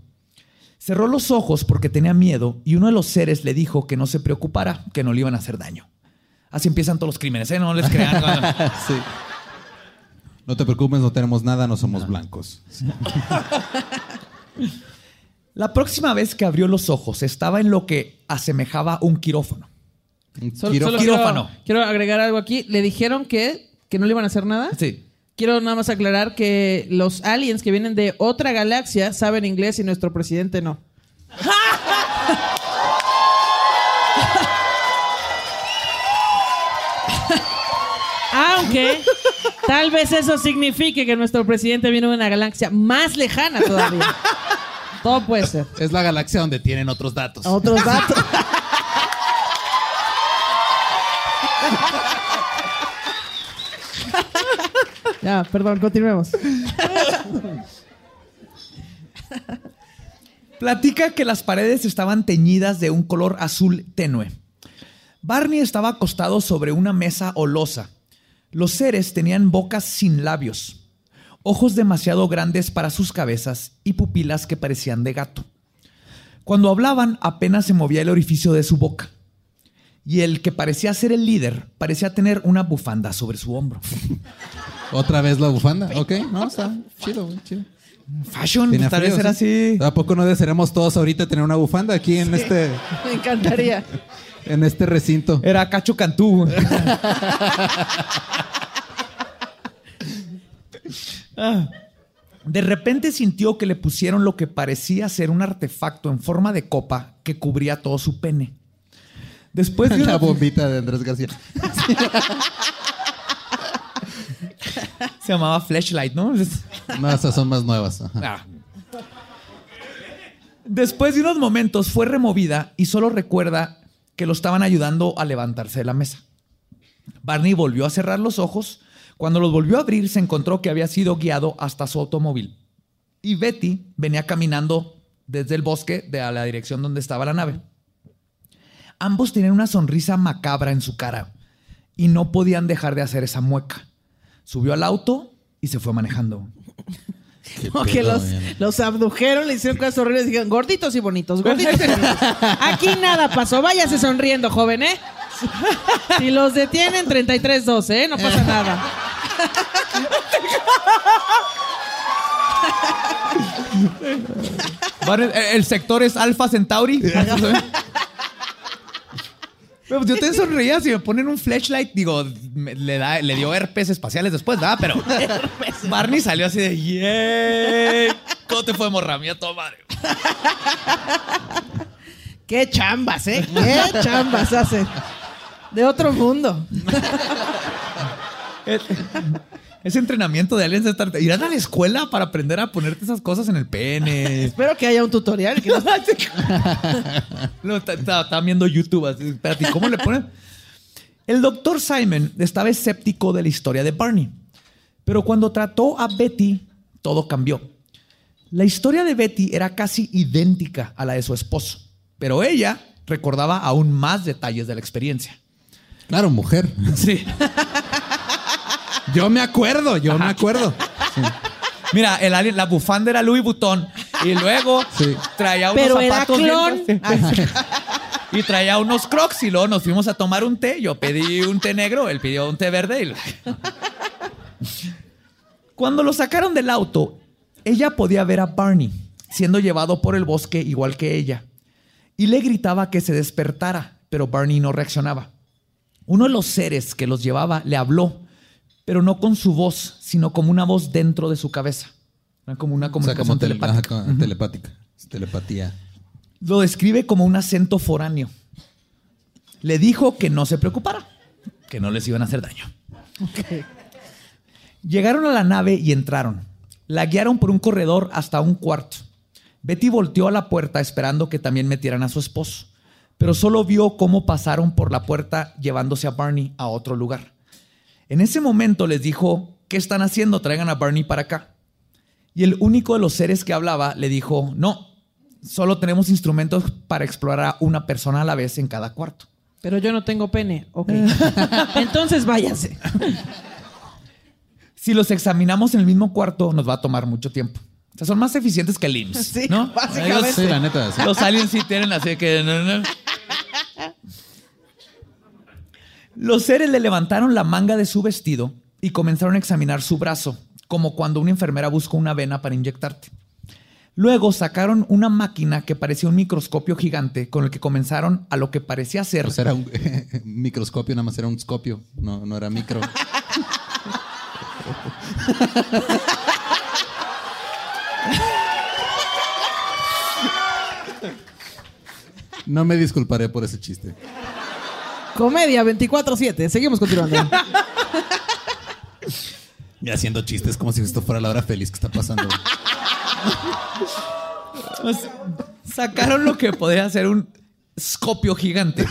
Cerró los ojos porque tenía miedo y uno de los seres le dijo que no se preocupara, que no le iban a hacer daño. Así empiezan todos los crímenes, ¿eh? No les crean. Sí. No te preocupes, no tenemos nada, no somos blancos. La próxima vez que abrió los ojos estaba en lo que asemejaba un quirófano. Un Solo, quirófano. solo Quirófano. Quiero, quiero agregar algo aquí. Le dijeron que, que no le iban a hacer nada. Sí. Quiero nada más aclarar que los aliens que vienen de otra galaxia saben inglés y nuestro presidente no. Aunque tal vez eso signifique que nuestro presidente viene de una galaxia más lejana todavía. Todo puede ser. Es la galaxia donde tienen otros datos. Otros datos. ya, perdón, continuemos. Platica que las paredes estaban teñidas de un color azul tenue. Barney estaba acostado sobre una mesa o losa. Los seres tenían bocas sin labios, ojos demasiado grandes para sus cabezas y pupilas que parecían de gato. Cuando hablaban apenas se movía el orificio de su boca. Y el que parecía ser el líder parecía tener una bufanda sobre su hombro. Otra vez la bufanda. Ok, no, está chido, güey, chido. Fashion, Tiene tal vez frío, era ¿sí? así. ¿A poco no desearemos todos ahorita tener una bufanda aquí en este Me encantaría. en este recinto? Era Cacho Cantú. Ah. De repente sintió que le pusieron lo que parecía ser un artefacto en forma de copa que cubría todo su pene. Después de La una- bombita de Andrés García. Se llamaba Flashlight, ¿no? No, esas son más nuevas. ajá. Ah. Después de unos momentos fue removida y solo recuerda que lo estaban ayudando a levantarse de la mesa. Barney volvió a cerrar los ojos. Cuando los volvió a abrir se encontró que había sido guiado hasta su automóvil. Y Betty venía caminando desde el bosque de a la dirección donde estaba la nave. Ambos tenían una sonrisa macabra en su cara y no podían dejar de hacer esa mueca. Subió al auto y se fue manejando. Como que los, abdujeron, le hicieron cosas horribles y dijeron, gorditos y bonitos, gorditos y bonitos. Aquí nada pasó, váyase sonriendo, joven, ¿eh? Si los detienen, 33-12, ¿eh? No pasa nada. El, el sector es Alpha Centauri. Pero pues yo te sonreía si me ponen un flashlight, digo, me- le, da, le dio herpes espaciales después, ¿verdad? Pero Barney salió así de, ¡yay! ¿Cómo te fue, morra? Mía, toda madre. Qué chambas, ¿eh? Qué chambas hacen. De otro mundo. Ese entrenamiento de aliens de estar... Irán a la escuela para aprender a ponerte esas cosas en el pene. Espero que haya un tutorial. que no- No, ta- ta- Estaban viendo YouTube. Así, espérate, ¿y ¿cómo le ponen? El doctor Simon estaba escéptico de la historia de Barney. Pero cuando trató a Betty, todo cambió. La historia de Betty era casi idéntica a la de su esposo. Pero ella recordaba aún más detalles de la experiencia. Claro, mujer. Sí. Yo me acuerdo, yo me acuerdo. Mira, el alien, la bufanda era Louis Vuitton. Y luego Sí. traía unos Pero era zapatos. clon. bien- y traía unos crocs. Y luego nos fuimos a tomar un té. Yo pedí un té negro, él pidió un té verde. y- Cuando lo sacaron del auto, ella podía ver a Barney siendo llevado por el bosque igual que ella. Y le gritaba que se despertara, pero Barney no reaccionaba. Uno de los seres que los llevaba le habló, pero no con su voz, sino como una voz dentro de su cabeza. Era como una O sea, comunicación como tele- telepática. ajá, como telepática. Telepatía. Lo describe como un acento foráneo. Le dijo que no se preocupara, que no les iban a hacer daño. Llegaron a la nave y entraron. La guiaron por un corredor hasta un cuarto. Betty volteó a la puerta esperando que también metieran a su esposo, pero solo vio cómo pasaron por la puerta llevándose a Barney a otro lugar. En ese momento les dijo, ¿qué están haciendo? Traigan a Barney para acá. Y el único de los seres que hablaba le dijo, no, solo tenemos instrumentos para explorar a una persona a la vez en cada cuarto. Pero yo no tengo pene. Ok. Entonces váyase. Si los examinamos en el mismo cuarto, nos va a tomar mucho tiempo. O sea, son más eficientes que el IMSS, Sí, ¿no? básicamente. Ellos- Sí, la neta. sí. Los aliens sí tienen así que... no, no. Los seres le levantaron la manga de su vestido y comenzaron a examinar su brazo, como cuando una enfermera busca una vena para inyectarte. Luego sacaron una máquina que parecía un microscopio gigante con el que comenzaron a lo que parecía ser Pues era un microscopio, nada más era un scopio. No, no era micro. No me disculparé por ese chiste. Comedia 24-7. Seguimos continuando. Y haciendo chistes como si esto fuera la hora feliz que está pasando. Pues, sacaron lo que podría ser un escopio gigante.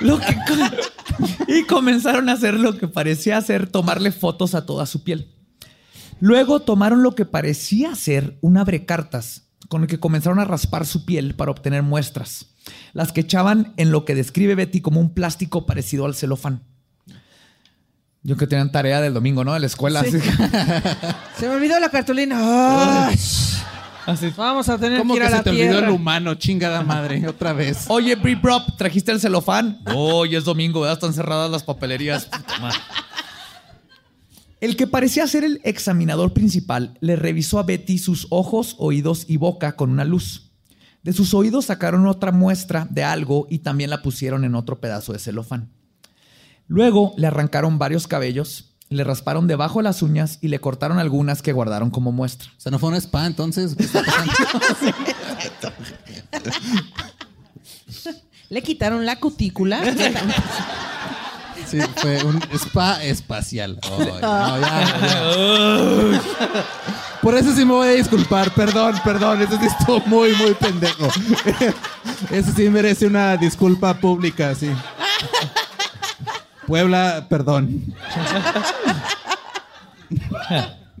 Lo que co- y comenzaron a hacer lo que parecía ser tomarle fotos a toda su piel. Luego tomaron lo que parecía ser un abrecartas con el que comenzaron a raspar su piel para obtener muestras, las que echaban en lo que describe Betty como un plástico parecido al celofán. Yo que tenían tarea del domingo, ¿no? De la escuela. así. Se me olvidó la cartulina. Ay, Así. Vamos a tener ¿Cómo que ir que a se la te olvidó tierra. el humano? Chingada madre, otra vez. Oye, Brie Prop, ¿trajiste el celofán? No, hoy es domingo, ¿verdad? Están cerradas las papelerías. Puta madre. El que parecía ser el examinador principal le revisó a Betty sus ojos, oídos y boca con una luz. De sus oídos sacaron otra muestra de algo y también la pusieron en otro pedazo de celofán. Luego le arrancaron varios cabellos, le rasparon debajo de las uñas y le cortaron algunas que guardaron como muestra. O sea, no fue un spa, entonces. Le quitaron la cutícula. Sí, fue un spa espacial. Por eso sí me voy a disculpar. Perdón, perdón. Eso sí estuvo muy, muy pendejo. Eso sí merece una disculpa pública, sí. Puebla, perdón.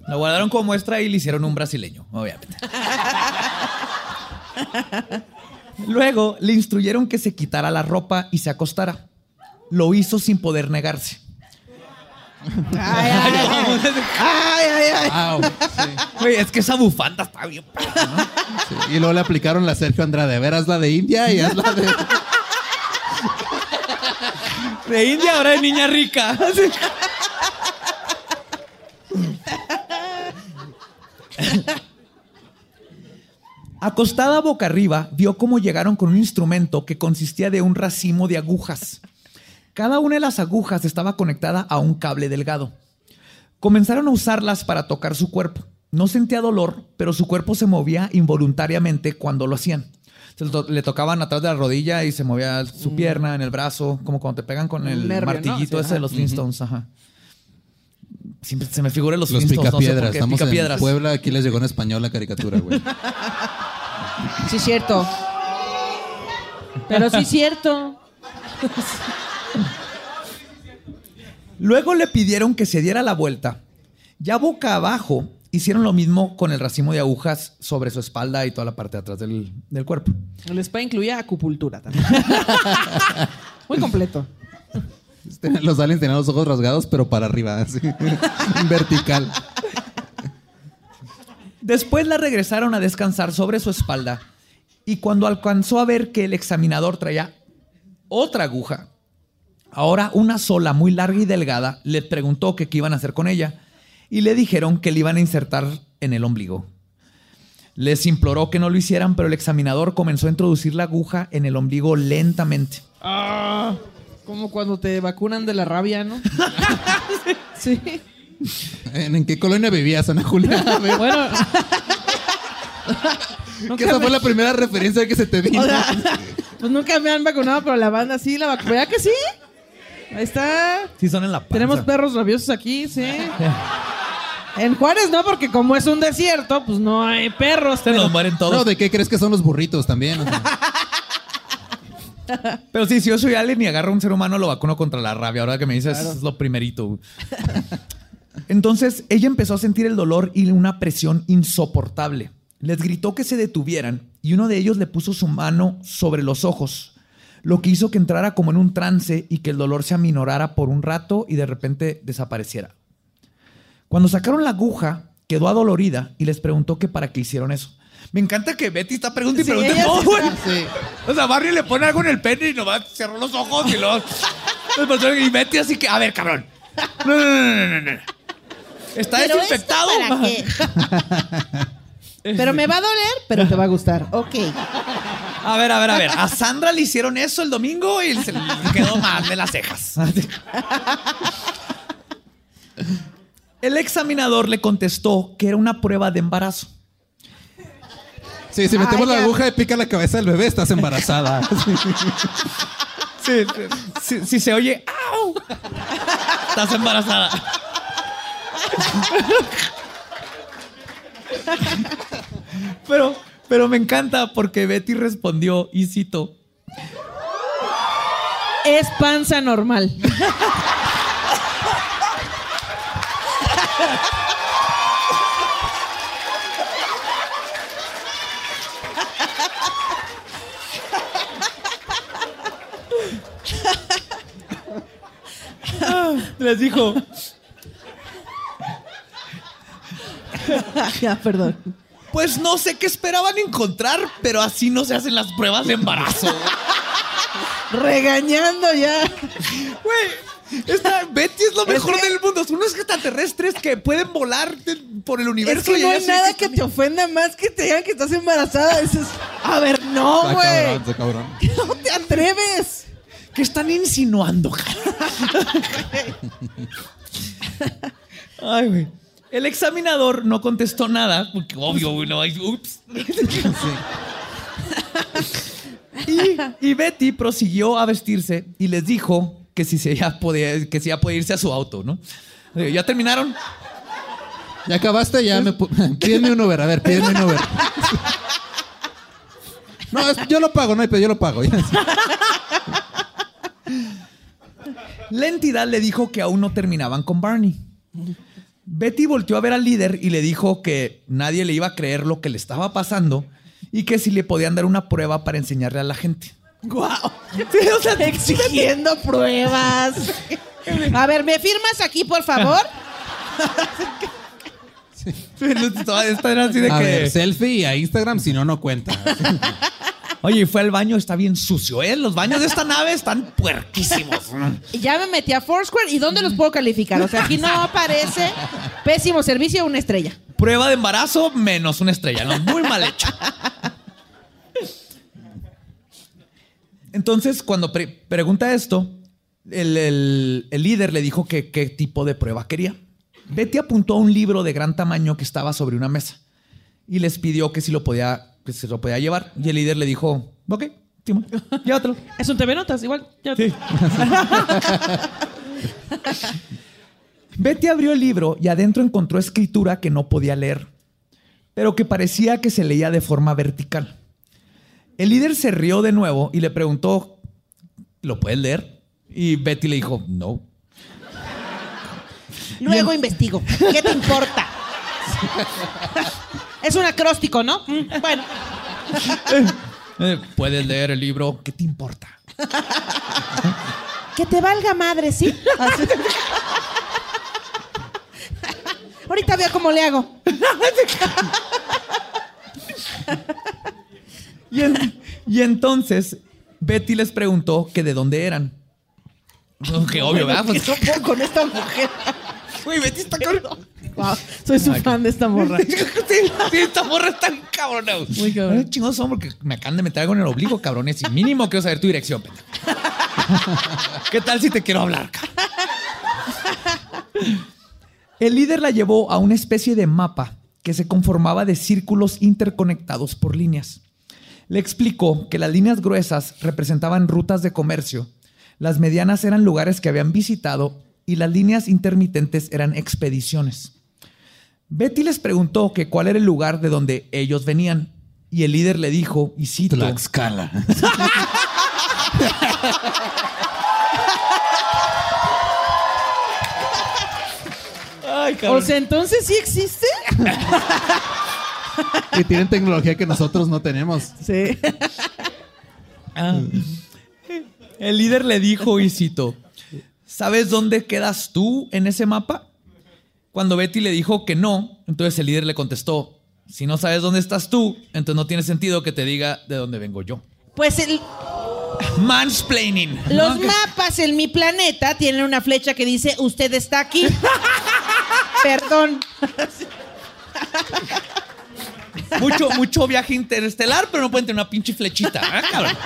Lo guardaron como muestra y le hicieron un brasileño, obviamente. Luego le instruyeron que se quitara la ropa y se acostara. Lo hizo sin poder negarse. Ay, ay, ay, ay, ay. Au, sí, Güey, es que esa bufanda está bien. sí. Y luego le aplicaron la Sergio Andrade. A ver, haz la de India y haz la de. De India, ahora de niña rica. Acostada boca arriba, vio cómo llegaron con un instrumento que consistía de un racimo de agujas. Cada una de las agujas estaba conectada a un cable delgado. Comenzaron a usarlas para tocar su cuerpo. No sentía dolor, pero su cuerpo se movía involuntariamente cuando lo hacían. Se le to- le tocaban atrás de la rodilla y se movía su pierna, en el brazo, como cuando te pegan con el martillito Sí, ese de los Flintstones. Ajá. Siempre se me figuran los, Los Flintstones. no sé por picapiedras. Estamos en. Puebla. Aquí les llegó en español la caricatura, güey. Sí, cierto. Pero sí, cierto. Luego le pidieron que se diera la vuelta. Ya boca abajo, hicieron lo mismo con el racimo de agujas sobre su espalda y toda la parte de atrás del, del cuerpo. El spa incluía acupuntura también. Muy completo. Los aliens tenían los ojos rasgados, pero para arriba, así. Vertical. Después la regresaron a descansar sobre su espalda y cuando alcanzó a ver que el examinador traía otra aguja, ahora una sola, muy larga y delgada, le preguntó que qué iban a hacer con ella y le dijeron que le iban a insertar en el ombligo. Les imploró que no lo hicieran, pero el examinador comenzó a introducir la aguja en el ombligo lentamente. Ah, como cuando te vacunan de la rabia, ¿no? sí. ¿En, en qué colonia vivías, Ana Julia? Bueno. que esa fue la primera referencia que se te vino. O sea, pues nunca me han vacunado, pero la banda sí la vacunó. ¿Verdad que sí? Ahí está. Sí, son en la panza. Tenemos perros rabiosos aquí, sí. En Juárez no, porque como es un desierto, pues no hay perros. Se pero- nos mueren todos. No, ¿de qué crees que son los burritos también? O sea, Pero sí, si yo soy alien y agarro a un ser humano, lo vacuno contra la rabia. Ahora que me dices, es lo primerito. Entonces, ella empezó a sentir el dolor y una presión insoportable. Les gritó que se detuvieran y uno de ellos le puso su mano sobre los ojos, lo que hizo que entrara como en un trance y que el dolor se aminorara por un rato y de repente desapareciera. Cuando sacaron la aguja, quedó adolorida y les preguntó que para qué hicieron eso. Me encanta que Betty está preguntando y Sí, pregunta ella todo, sí güey. está- sí. O sea, Barry le pone algo en el pene y nomás cerró los ojos y luego. y Betty así que, a ver, cabrón. No, no, no, no, no, no. Está ¿Pero desinfectado. esto para qué? Pero me va a doler, pero te va a gustar. Ok. A ver, a ver, a ver. A Sandra le hicieron eso el domingo y se le quedó mal de las cejas. El examinador le contestó que era una prueba de embarazo. Sí, si metemos Ay, la aguja y pica la cabeza del bebé, estás embarazada. Sí, si, si se oye, ¡au! Estás embarazada. Pero, pero me encanta porque Betty respondió, y cito, Es panza normal. les dijo, ya, perdón. Pues no sé qué esperaban encontrar, pero así no se hacen las pruebas de embarazo. Regañando ya. Güey, esta Betty es lo mejor del mundo. Son unos extraterrestres que pueden volar de- por el universo. Es que y no hay nada que te ofenda más que te digan que estás embarazada. Dices, a ver, no, Está güey. cabrón, está cabrón. No te atreves. ¿Qué están insinuando? Ay, güey. El examinador no contestó nada, porque obvio, güey, no hay. Ups. y, y Betty prosiguió a vestirse y les dijo que si se ya podía, que si ya podía irse a su auto, ¿no? ¿Ya terminaron? Ya acabaste, ya me... Pídeme un Uber, a ver, pídeme un Uber. No, es- yo lo pago, no hay pedo, yo lo pago. La entidad le dijo que aún no terminaban con Barney. Betty volteó a ver al líder y le dijo que nadie le iba a creer lo que le estaba pasando y que si le podían dar una prueba para enseñarle a la gente. Guau. Exigiendo pruebas. A ver, ¿me firmas aquí, por favor? Esta era así de A que, ver, selfie y a Instagram, si no, no cuenta. oye, fue al baño, está bien sucio, ¿eh? Los baños de esta nave están puerquísimos. Ya me metí a Foursquare y ¿dónde los puedo calificar? O sea, aquí no aparece pésimo servicio una estrella. Prueba de embarazo menos una estrella, ¿no? Muy mal hecho. Entonces, cuando pre- pregunta esto, el, el- el líder le dijo que qué tipo de prueba quería. Betty apuntó a un libro de gran tamaño que estaba sobre una mesa y les pidió que si lo podía, que se lo podía llevar. Y el líder le dijo, ok, Simón, llévatelo. Es un TV Notas, igual. Betty abrió el libro y adentro encontró escritura que no podía leer, pero que parecía que se leía de forma vertical. El líder se rió de nuevo y le preguntó, ¿lo puedes leer? Y Betty le dijo, no. Luego investigo. ¿Qué te importa? es un acróstico, ¿no? Mm, Bueno. Eh, ¿Puedes leer el libro? ¿Qué te importa? Que te valga madre, ¿sí? Así. Ahorita veo cómo le hago. Y, en- y entonces Betty les preguntó que de dónde eran. No, que obvio, ¿verdad? ¿Qué Pues- con esta mujer? Güey, Betty está cabrón. Wow, soy su fan de esta morra. sí, sí, esta morra está bien cabrona. Muy cabrón. Ay, chingados son porque me acaban de meter algo en el obligo, cabrones. Y mínimo quiero saber tu dirección, pendejo. ¿Qué tal si te quiero hablar, cabrón? El líder la llevó a una especie de mapa que se conformaba de círculos interconectados por líneas. Le explicó que las líneas gruesas representaban rutas de comercio, las medianas eran lugares que habían visitado y las líneas intermitentes eran expediciones. Betty les preguntó que cuál era el lugar de donde ellos venían y el líder le dijo, y cito, Tlaxcala. Ay, O sea, entonces sí existe. Y tienen tecnología que nosotros no tenemos. Sí. Ah. El líder le dijo, y cito, ¿sabes dónde quedas tú en ese mapa? Cuando Betty le dijo que no, entonces el líder le contestó, si no sabes dónde estás tú, entonces no tiene sentido que te diga de dónde vengo yo. Pues el- Mansplaining. los mapas en mi planeta tienen una flecha que dice usted está aquí. Perdón. mucho, mucho viaje interestelar, pero no pueden tener una pinche flechita. ¿eh, cabrón?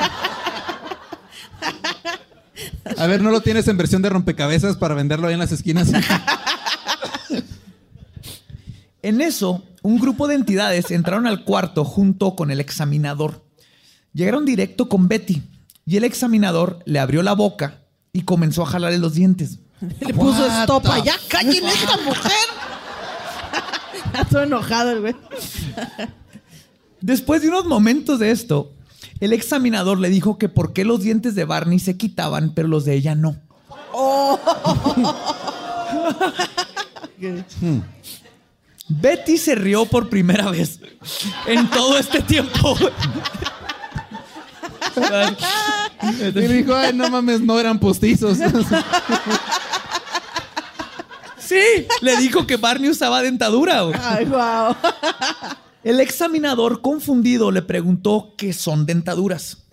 A ver, ¿no lo tienes en versión de rompecabezas para venderlo ahí en las esquinas? En eso, un grupo de entidades entraron al cuarto junto con el examinador. Llegaron directo con Betty y el examinador le abrió la boca y comenzó a jalarle los dientes. Le puso What stop allá. ¡Callen esta mujer! Está todo enojado el güey. Después de unos momentos de esto, el examinador le dijo que por qué los dientes de Barney se quitaban, pero los de ella no. Betty se rió por primera vez en todo este tiempo. Y dijo, ay, no mames, no eran postizos. Sí, le dijo que Barney usaba dentadura. güey. Ay, wow. El examinador confundido le preguntó qué son dentaduras.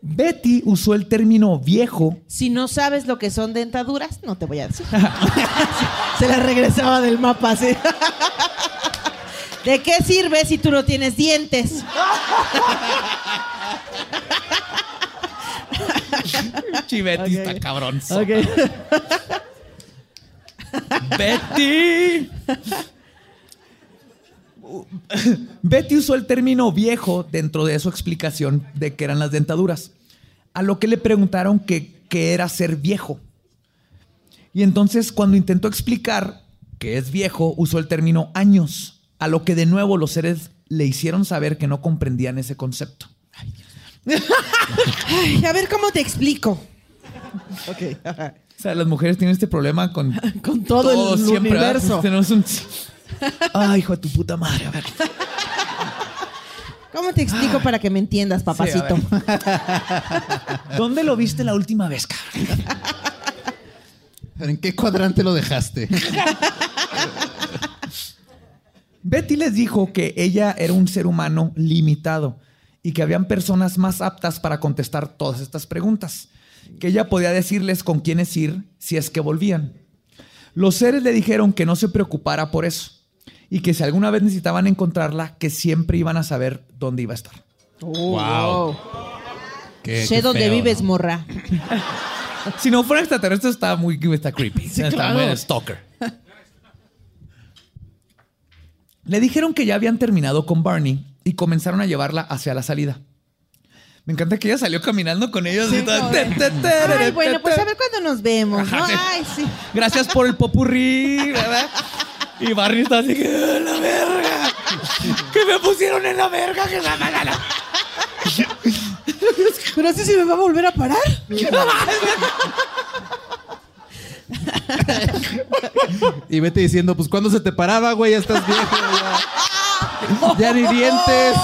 Betty usó el término viejo Si no sabes lo que son dentaduras, no te voy a decir. Se la regresaba del mapa así. ¿De qué sirve si tú no tienes dientes? Chivetti está cabrón. Betty. Betty usó el término viejo dentro de su explicación de que eran las dentaduras. A lo que le preguntaron que qué era ser viejo. Y entonces cuando intentó explicar que es viejo, usó el término años. A lo que de nuevo los seres le hicieron saber que no comprendían ese concepto. Ay, a ver cómo te explico. Ok. O sea, las mujeres tienen este problema con, Con todo el ¿verdad? universo. Tenemos un... Ay, hijo de tu puta madre. A ver. ¿Cómo te explico para que me entiendas, papacito? Sí, ¿Dónde lo viste la última vez, cabrón? ¿Pero ¿En qué cuadrante lo dejaste? Betty les dijo que ella era un ser humano limitado y que habían personas más aptas para contestar todas estas preguntas, que ella podía decirles con quiénes ir si es que volvían. Los seres le dijeron que no se preocupara por eso y que si alguna vez necesitaban encontrarla, que siempre iban a saber dónde iba a estar. wow. Qué- sé qué dónde feo, vives, ¿no? morra. Si no fuera extraterrestre, está muy está creepy. está claro. muy stalker. Le dijeron que ya habían terminado con Barney y comenzaron a llevarla hacia la salida. Me encanta que ella salió caminando con ellos. y todo. Te, te, te, Ay, bueno, te, pues a ver cuándo nos vemos, ¿no? Sí. Ay, sí. Gracias por el popurrí, ¿verdad? Y Barney está así que, "Ah, la verga. Que me pusieron en la verga, que la mala. Pero así se me va a volver a parar. Y vete diciendo, pues ¿cuándo se te paraba, güey? Ya estás viejo. Ya, ya ni dientes.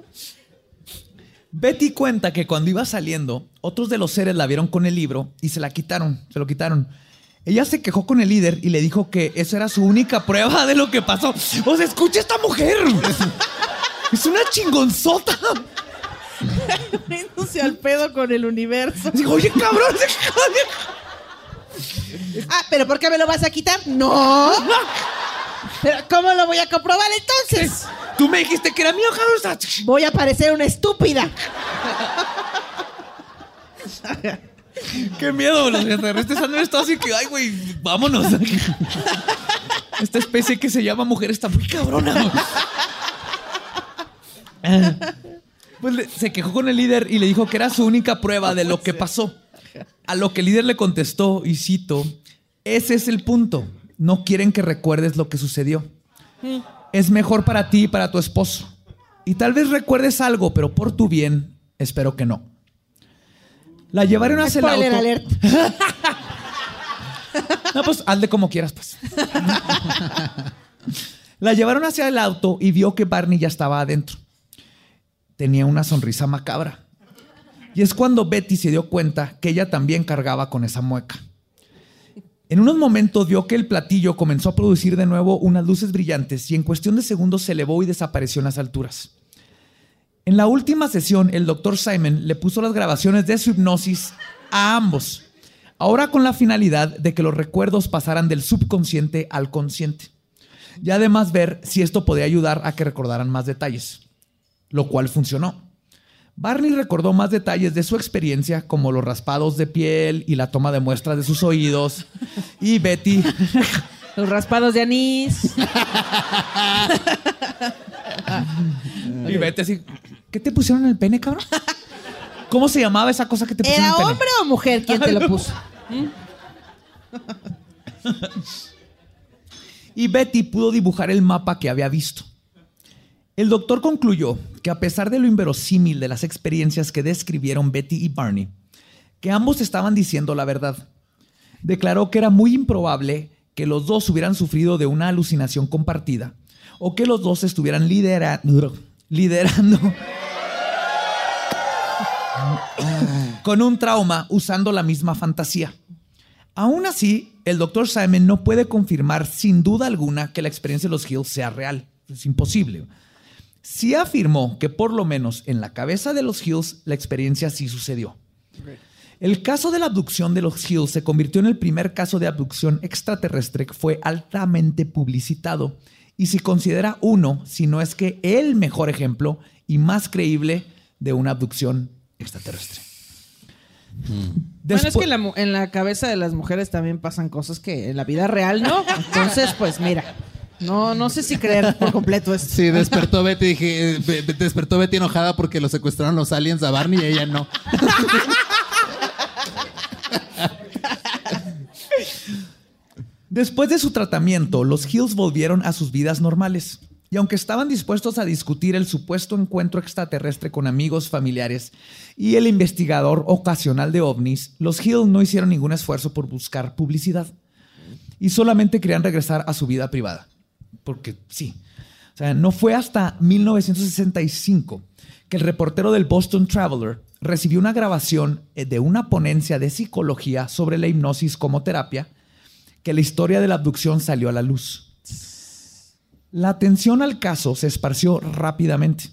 Betty cuenta que cuando iba saliendo, otros de los seres la vieron con el libro y se la quitaron, se lo quitaron. Ella se quejó con el líder y le dijo que esa era su única prueba de lo que pasó. O sea, escucha esta mujer. Es una chingonzota. Poniéndose al pedo con el universo. Digo, oye, cabrón. Ah, pero ¿por qué me lo vas a quitar? No. Pero ¿cómo lo voy a comprobar entonces? Tú me dijiste que era mío, cabrón. Voy a parecer una estúpida. Qué miedo, los extraterrestres han estado así que, ay, güey, vámonos. Esta especie que se llama mujer está muy cabrona. Pues se quejó con el líder y le dijo que era su única prueba de lo que pasó. A lo que el líder le contestó, y cito, ese es el punto. No quieren que recuerdes lo que sucedió. Es mejor para ti y para tu esposo. Y tal vez recuerdes algo, pero por tu bien, espero que no. La llevaron hacia el auto. alert. No, pues hazle como quieras, pues. La llevaron hacia el auto y vio que Barney ya estaba adentro. Tenía una sonrisa macabra. Y es cuando Betty se dio cuenta que ella también cargaba con esa mueca. En unos momentos vio que el platillo comenzó a producir de nuevo unas luces brillantes y en cuestión de segundos se elevó y desapareció en las alturas. En la última sesión, el doctor Simon le puso las grabaciones de su hipnosis a ambos, ahora con la finalidad de que los recuerdos pasaran del subconsciente al consciente, y además ver si esto podía ayudar a que recordaran más detalles, lo cual funcionó. Barney recordó más detalles de su experiencia, como los raspados de piel y la toma de muestras de sus oídos, y Betty Los raspados de anís. Y vete así. ¿Qué te pusieron en el pene, cabrón? ¿Cómo se llamaba esa cosa que te pusieron ¿Era en el pene? hombre o mujer quien te lo puso? Y Betty pudo dibujar el mapa que había visto. El doctor concluyó que a pesar de lo inverosímil de las experiencias que describieron Betty y Barney, que ambos estaban diciendo la verdad, declaró que era muy improbable que los dos hubieran sufrido de una alucinación compartida o que los dos estuvieran lidera- liderando con un trauma usando la misma fantasía. Aún así, el doctor Simon no puede confirmar sin duda alguna que la experiencia de los Hills sea real. Es imposible. Sí afirmó que por lo menos en la cabeza de los Hills la experiencia sí sucedió. El caso de la abducción de los Hills se convirtió en el primer caso de abducción extraterrestre que fue altamente publicitado y se considera uno, si no es que el mejor ejemplo y más creíble de una abducción extraterrestre. bueno, es que en la, en la cabeza de las mujeres también pasan cosas que en la vida real no. Entonces, pues mira, no, no sé si creer por completo esto. Sí, despertó Betty, dije, eh, be- be- despertó Betty enojada porque lo secuestraron los aliens a Barney y ella no. Después de su tratamiento, los Hills volvieron a sus vidas normales. Y aunque estaban dispuestos a discutir el supuesto encuentro extraterrestre con amigos familiares y el investigador ocasional de ovnis, los Hills no hicieron ningún esfuerzo por buscar publicidad. Y solamente querían regresar a su vida privada. Porque sí. O sea, no fue hasta 1965 que el reportero del Boston Traveler recibió una grabación eh, de una ponencia de psicología sobre la hipnosis como terapia que la historia de la abducción salió a la luz. La atención al caso se esparció rápidamente.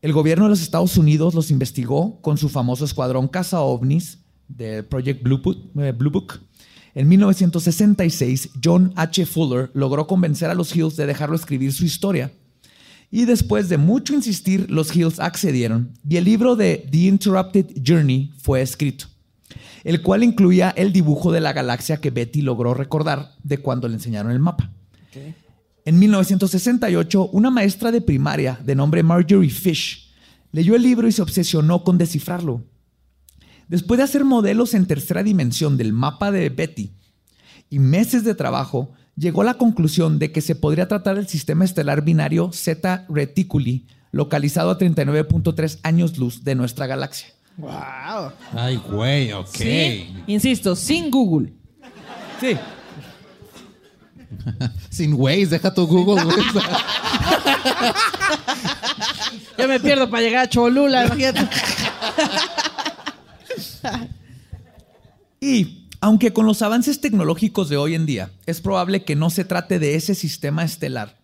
El gobierno de los Estados Unidos los investigó con su famoso escuadrón caza ovnis de Project Blue Book. eh, Blue Book. En 1966, John H. Fuller logró convencer a los Hills de dejarlo escribir su historia. Y después de mucho insistir, los Hills accedieron y el libro de The Interrupted Journey fue escrito el cual incluía el dibujo de la galaxia que Betty logró recordar de cuando le enseñaron el mapa. En 1968, una maestra de primaria de nombre Marjorie Fish leyó el libro y se obsesionó con descifrarlo. Después de hacer modelos en tercera dimensión del mapa de Betty y meses de trabajo, llegó a la conclusión de que se podría tratar del sistema estelar binario Zeta Reticuli, localizado a 39.3 años luz de nuestra galaxia. Wow. Ay, güey, ok. Sí. Insisto, sin Google. Sí. Sin Waze, deja tu Google. güey. Yo me pierdo para llegar a Cholula, imagínate. Y, aunque con los avances tecnológicos de hoy en día, es probable que no se trate de ese sistema estelar,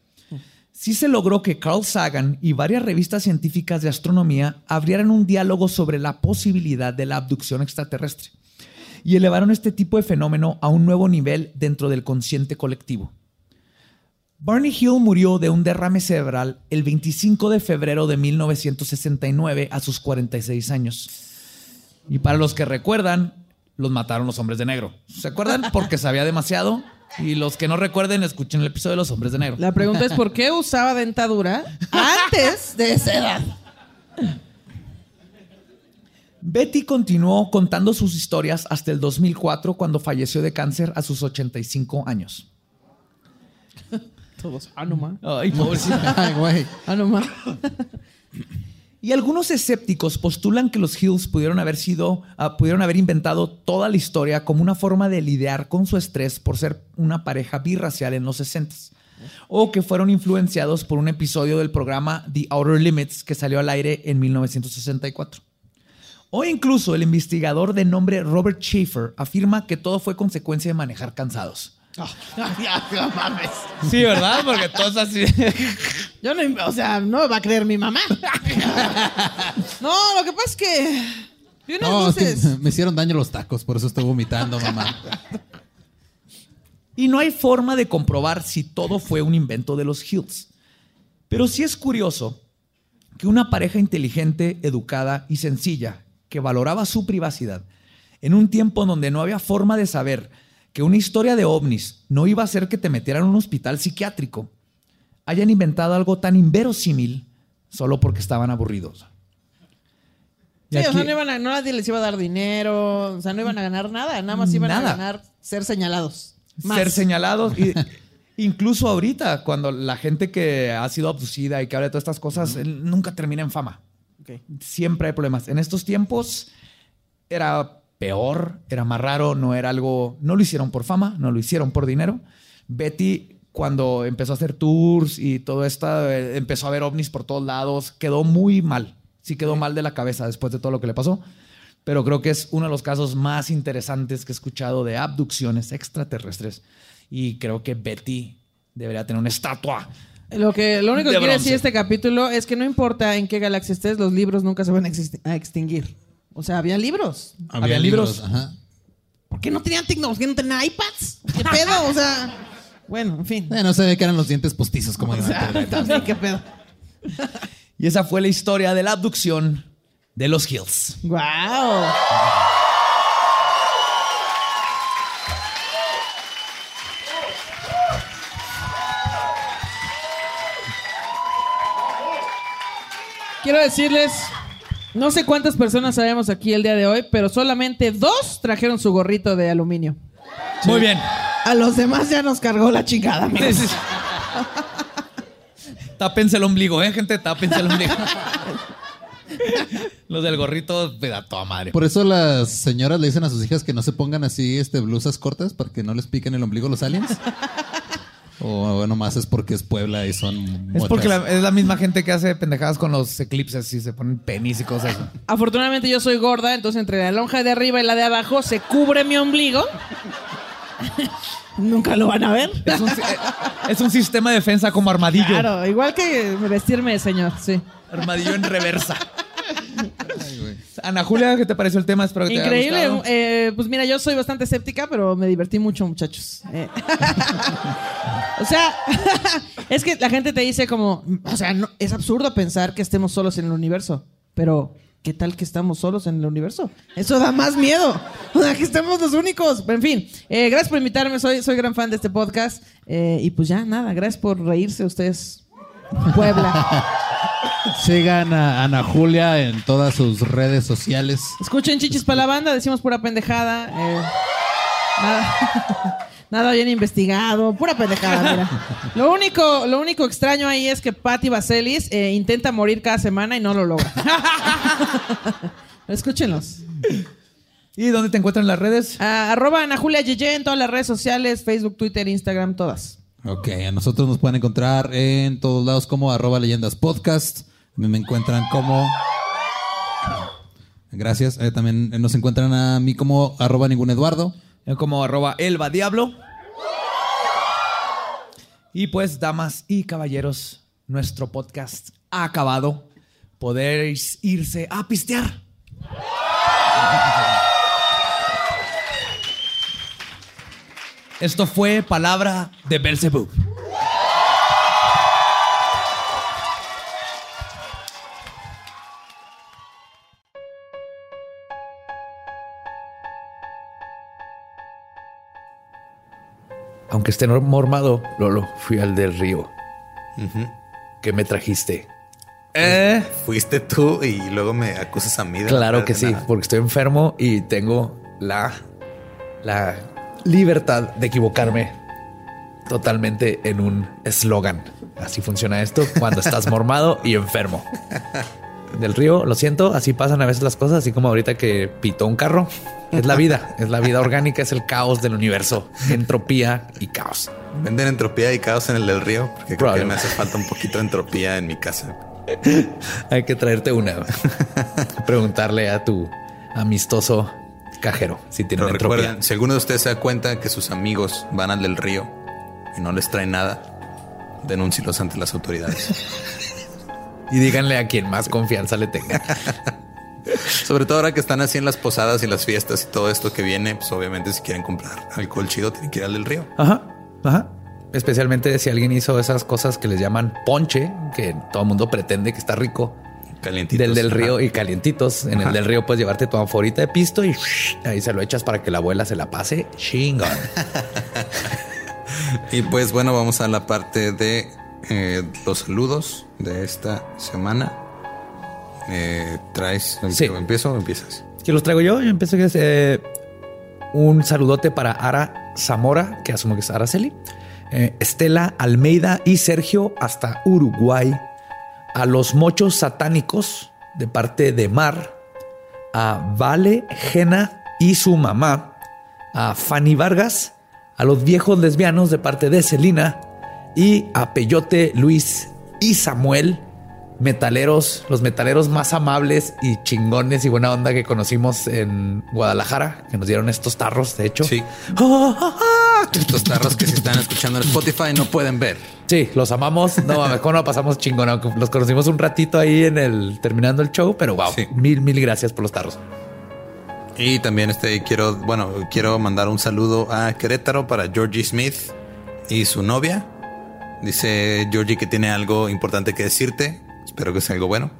sí se logró que Carl Sagan y varias revistas científicas de astronomía abrieran un diálogo sobre la posibilidad de la abducción extraterrestre y elevaron este tipo de fenómeno a un nuevo nivel dentro del consciente colectivo. Barney Hill murió de un derrame cerebral el 25 de febrero de 1969 a sus 46 años. Y para los que recuerdan, los mataron los hombres de negro. ¿Se acuerdan? Porque sabía demasiado. Y los que no recuerden, escuchen el episodio de los hombres de negro. La pregunta es: ¿por qué usaba dentadura antes de esa edad? Betty continuó contando sus historias hasta el 2004 cuando falleció de cáncer a sus 85 años. Todos, ah, no. Ay, pobrecita. Ay, güey. Ah, no. Y algunos escépticos postulan que los Hills pudieron haber sido, ah, pudieron haber inventado toda la historia como una forma de lidiar con su estrés por ser una pareja birracial en los 60 o que fueron influenciados por un episodio del programa The Outer Limits que salió al aire en 1964. O incluso el investigador de nombre Robert Schaefer afirma que todo fue consecuencia de manejar cansados. Ya, no mames. Sí, ¿verdad? Porque todo es así. Yo no, o sea, no me va a creer mi mamá. No, lo que pasa es que. Vi unas No, es que luces. me hicieron daño los tacos, por eso estoy vomitando, mamá. Y no hay forma de comprobar si todo fue un invento de los Hills. Pero sí es curioso que una pareja inteligente, educada y sencilla, que valoraba su privacidad, en un tiempo donde no había forma de saber que una historia de ovnis no iba a hacer que te metieran en un hospital psiquiátrico, hayan inventado algo tan inverosímil solo porque estaban aburridos. Y Sí, o sea, no, iban a, no nadie les iba a dar dinero, o sea, no iban a ganar nada, nada más iban Nada. a ganar ser señalados. Más. ser señalados. Y, incluso ahorita, cuando la gente que ha sido abducida y que habla de todas estas cosas, él nunca termina en fama. Siempre hay problemas. En estos tiempos era peor, era más raro, no era algo, no lo hicieron por fama, no lo hicieron por dinero. Betty, cuando empezó a hacer tours y todo esto, eh, empezó a ver ovnis por todos lados, quedó muy mal. Sí quedó mal de la cabeza después de todo lo que le pasó. Pero creo que es uno de los casos más interesantes que he escuchado de abducciones extraterrestres. Y creo que Betty debería tener una estatua. Lo, que, lo único que quiere decir este capítulo es que no importa en qué galaxia estés, los libros nunca se van a extinguir. O sea, había libros. Había libros. Ajá. ¿Por qué no tenían tecnología? ¿No tenían iPads? ¿Qué pedo? O sea, bueno, en fin. Eh, no se ve que eran los dientes postizos como O sea, también, ¿qué pedo? Y esa fue la historia de la abducción de los Hills. ¡Wow! Quiero decirles, no sé cuántas personas sabemos aquí el día de hoy, pero solamente dos trajeron su gorrito de aluminio. Muy bien. A los demás ya nos cargó la chingada, amigos. Sí, sí, sí. Tápense el ombligo, ¿eh, gente? Tápense el ombligo. Los del gorrito, me da toda madre. Por eso las señoras le dicen a sus hijas que no se pongan así este, blusas cortas para que no les piquen el ombligo los aliens. O nomás es porque es Puebla y son Es porque la- es la misma gente que hace pendejadas con los eclipses y se ponen penis y cosas. así. Afortunadamente yo soy gorda, entonces entre la lonja de arriba y la de abajo se cubre mi ombligo. Nunca lo van a ver. Es un, es un sistema de defensa como armadillo. Claro, igual que vestirme de señor, sí. Armadillo en reversa. Ana Julia, ¿qué te pareció el tema? Espero que te haya Increíble. gustado. eh, pues mira, yo soy bastante escéptica, pero me divertí mucho, muchachos. Eh. o sea, es que la gente te dice como, o sea, no- es absurdo pensar que estemos solos en el universo, pero ¿qué tal que estamos solos en el universo? Eso da más miedo. O sea, que estemos los únicos. Pero en fin, eh, gracias por invitarme, soy, soy gran fan de este podcast. eh, y pues ya, nada, gracias por reírse ustedes. Puebla. Sigan a Ana Julia en todas sus redes sociales. Escuchen chichis para la banda, decimos pura pendejada. eh, nada, nada bien investigado, pura pendejada, mira. Lo único, lo único extraño ahí es que Patty Vaselis eh, intenta morir cada semana y no lo logra. Escúchenlos. ¿Y dónde te encuentran en las redes? Ah, arroba Ana Julia Yeye en todas las redes sociales, Facebook, Twitter, Instagram, todas. Ok, a nosotros nos pueden encontrar en todos lados como arroba leyendas podcast. Me encuentran como... Gracias. Eh, también nos encuentran a mí como arroba ningún Eduardo. Como arroba Elba Diablo. Y pues, damas y caballeros, nuestro podcast ha acabado. Podéis irse a pistear. Esto fue Palabra de Belzebub. Aunque esté mormado, Lolo, fui al del río. ¿Qué me trajiste? Eh, Fuiste tú y luego me acusas a mí. de Claro que sí, nada. porque estoy enfermo y tengo la, la libertad de equivocarme totalmente en un eslogan. Así funciona esto cuando estás mormado y enfermo. Del río, lo siento, así pasan a veces las cosas, así como ahorita que pitó un carro. Es la vida, es la vida orgánica, es el caos del universo, entropía y caos. Venden entropía y caos en el del río, porque creo que me hace falta un poquito de entropía en mi casa. Hay que traerte una. Preguntarle a tu amistoso cajero si tiene Pero entropía. recuerden, si alguno de ustedes se da cuenta que sus amigos van al del río y no les traen nada, denúncielos ante las autoridades. Y díganle a quien más confianza le tenga. Sobre todo ahora que están así en las posadas y las fiestas y todo esto que viene, pues obviamente si quieren comprar alcohol chido tienen que ir al del río. Ajá, ajá. Especialmente si alguien hizo esas cosas que les llaman ponche, que todo el mundo pretende que está rico. Calientitos. Del del río Ajá. y calientitos. En Ajá. el del río puedes llevarte tu anforita de pisto y ahí se lo echas para que la abuela se la pase chingón. Y pues bueno, vamos a la parte de eh, los saludos de esta semana. Eh, ¿Traes? Sí. que ¿Empiezo o empiezas? ¿Qué los traigo yo? Yo empiezo que es eh, un saludote para Ara Zamora, que asumo que es Araceli, eh, Estela Almeida y Sergio hasta Uruguay, a los mochos satánicos de parte de Mar, a Vale, Jena y su mamá, a Fanny Vargas, a los viejos lesbianos de parte de Celina y a Peyote, Luis y Samuel, metaleros, los metaleros más amables y chingones y buena onda que conocimos en Guadalajara, que nos dieron estos tarros, de hecho. Sí. Estos tarros que si están escuchando en Spotify no pueden ver. Sí, los amamos. No cómo la pasamos chingón. aunque Los conocimos un ratito ahí en el terminando el show, pero wow, Sí. mil, mil gracias por los tarros. Y también este quiero, bueno, quiero mandar un saludo a Querétaro para Georgie Smith y su novia. Dice Georgie que tiene algo importante que decirte. Espero que sea algo bueno.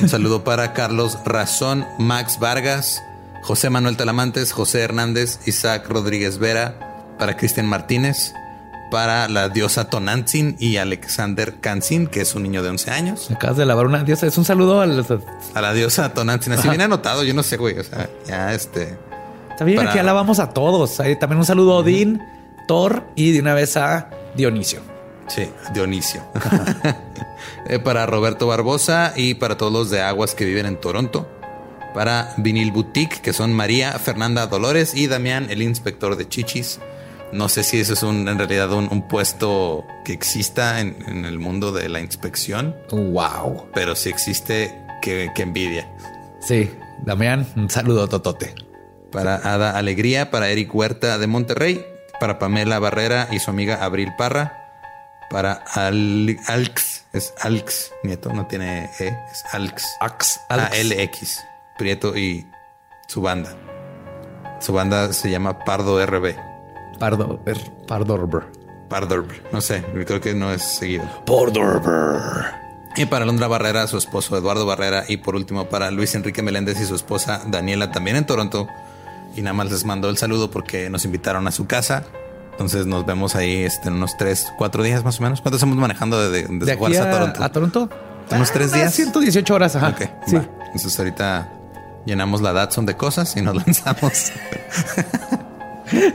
Un saludo para Carlos Razón, Max Vargas, José Manuel Talamantes, José Hernández, Isaac Rodríguez Vera, para Cristian Martínez, para la diosa Tonantzin y Alexander Kansin, que es un niño de 11 años. Acabas de lavar una diosa. Es un saludo al. A la diosa Tonantzin. Así Ajá. viene anotado, yo no sé, güey. O sea, ya este. Bien, Para- aquí alabamos a todos. También un saludo a Odín, Thor y de una vez a Dionisio. Sí, Dionisio. Eh, para Roberto Barbosa y para todos los de Aguas que viven en Toronto. Para Vinil Boutique, que son María Fernanda Dolores y Damián, el inspector de Chichis. No sé si eso es un, en realidad un, un puesto que exista en, en el mundo de la inspección, Wow. pero si existe, que, envidia. Sí, Damián, un saludo totote. Para Ada Alegría, para Eric Huerta de Monterrey, para Pamela Barrera y su amiga Abril Parra, para Al- Alx, es Alx, Nieto, no tiene E, es Alx. Ax, Alex. ALX, Prieto y su banda. Su banda se llama Pardo RB. Pardo, er, Pardorber. Pardo, no sé, creo que no es seguido. Pardorber. Y para Londra Barrera, su esposo Eduardo Barrera. Y por último, para Luis Enrique Meléndez y su esposa Daniela, también en Toronto. Y nada más les mando el saludo porque nos invitaron a su casa. Entonces nos vemos ahí este, en unos tres, cuatro días más o menos. ¿Cuánto estamos manejando de, de, de De aquí a, a Toronto? a Toronto. Unos tres Ah, días. 118 horas, ajá. Ok, sí. va. Entonces ahorita llenamos la Datsun de cosas y nos lanzamos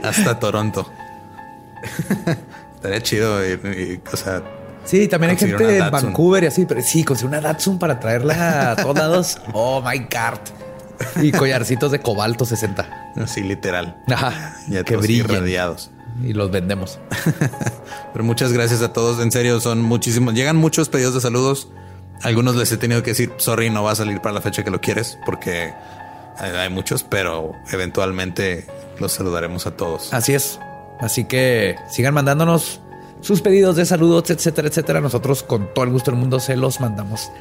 hasta Toronto. Estaría chido ir, y, o sea, Sí, también hay gente Datsun. Vancouver y así, pero sí, conseguir una Datsun para traerla a todos lados. Oh my God. Y collarcitos de cobalto 60. así literal. Ajá. Ya que todos irradiados. Y los vendemos. Pero muchas gracias a todos. En serio, son muchísimos. Llegan muchos pedidos de saludos. Algunos les he tenido que decir, sorry, no va a salir para la fecha que lo quieres, porque hay, muchos, pero eventualmente los saludaremos a todos. Así es. Así que sigan mandándonos sus pedidos de saludos, etcétera, etcétera. Nosotros con todo el gusto del mundo se los mandamos.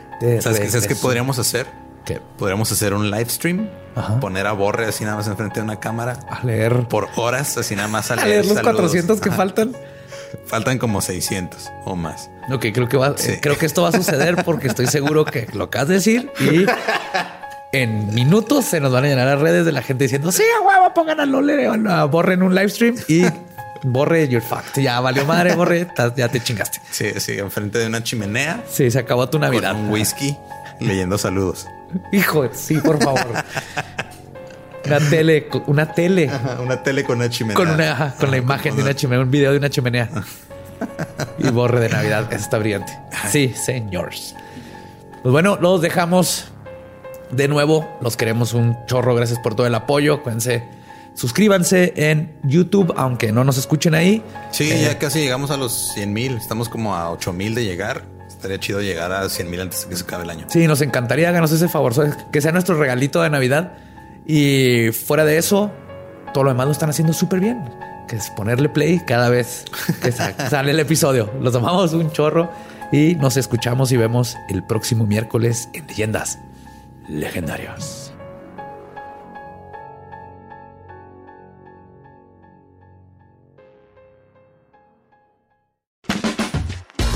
¿Sabes qué, ¿sabes qué podríamos hacer? ¿Qué? Podríamos hacer un live stream, Ajá. poner a Borre así nada más enfrente de una cámara A leer, por horas, así nada más a a leer, leer los saludos. 400 que Ajá. faltan. Faltan como 600 o más. Ok, creo que va, Sí. eh, creo que esto va a suceder porque estoy seguro que lo acabas de decir y en minutos se nos van a llenar las redes de la gente diciendo sí, a huevo, pongan a Lole o a Borre en un live stream y Borre, you're fucked. Ya valió madre, Borre, ya te chingaste. Sí, sí, enfrente de una chimenea Sí, se acabó tu Navidad. con un whisky leyendo saludos. Hijo, sí, por favor. Una tele, una tele una tele con una chimenea. con una, ajá, con la imagen de una chimenea, un video de una chimenea. Y borre de Navidad. Eso está brillante. Sí, señores. Pues bueno, los dejamos de nuevo. Los queremos un chorro. Gracias por todo el apoyo. Acuérdense, suscríbanse en YouTube, aunque no nos escuchen ahí. Sí, Eh, ya casi llegamos a los 100 mil. Estamos como a 8 mil de llegar. Estaría chido llegar a 100 mil antes de que se acabe el año. Sí, nos encantaría. Háganos ese favor. Que sea nuestro regalito de Navidad. Y fuera de eso, todo lo demás lo están haciendo súper bien. Que es ponerle play cada vez que sa- sale el episodio. Los tomamos un chorro y nos escuchamos y vemos el próximo miércoles en Leyendas Legendarias.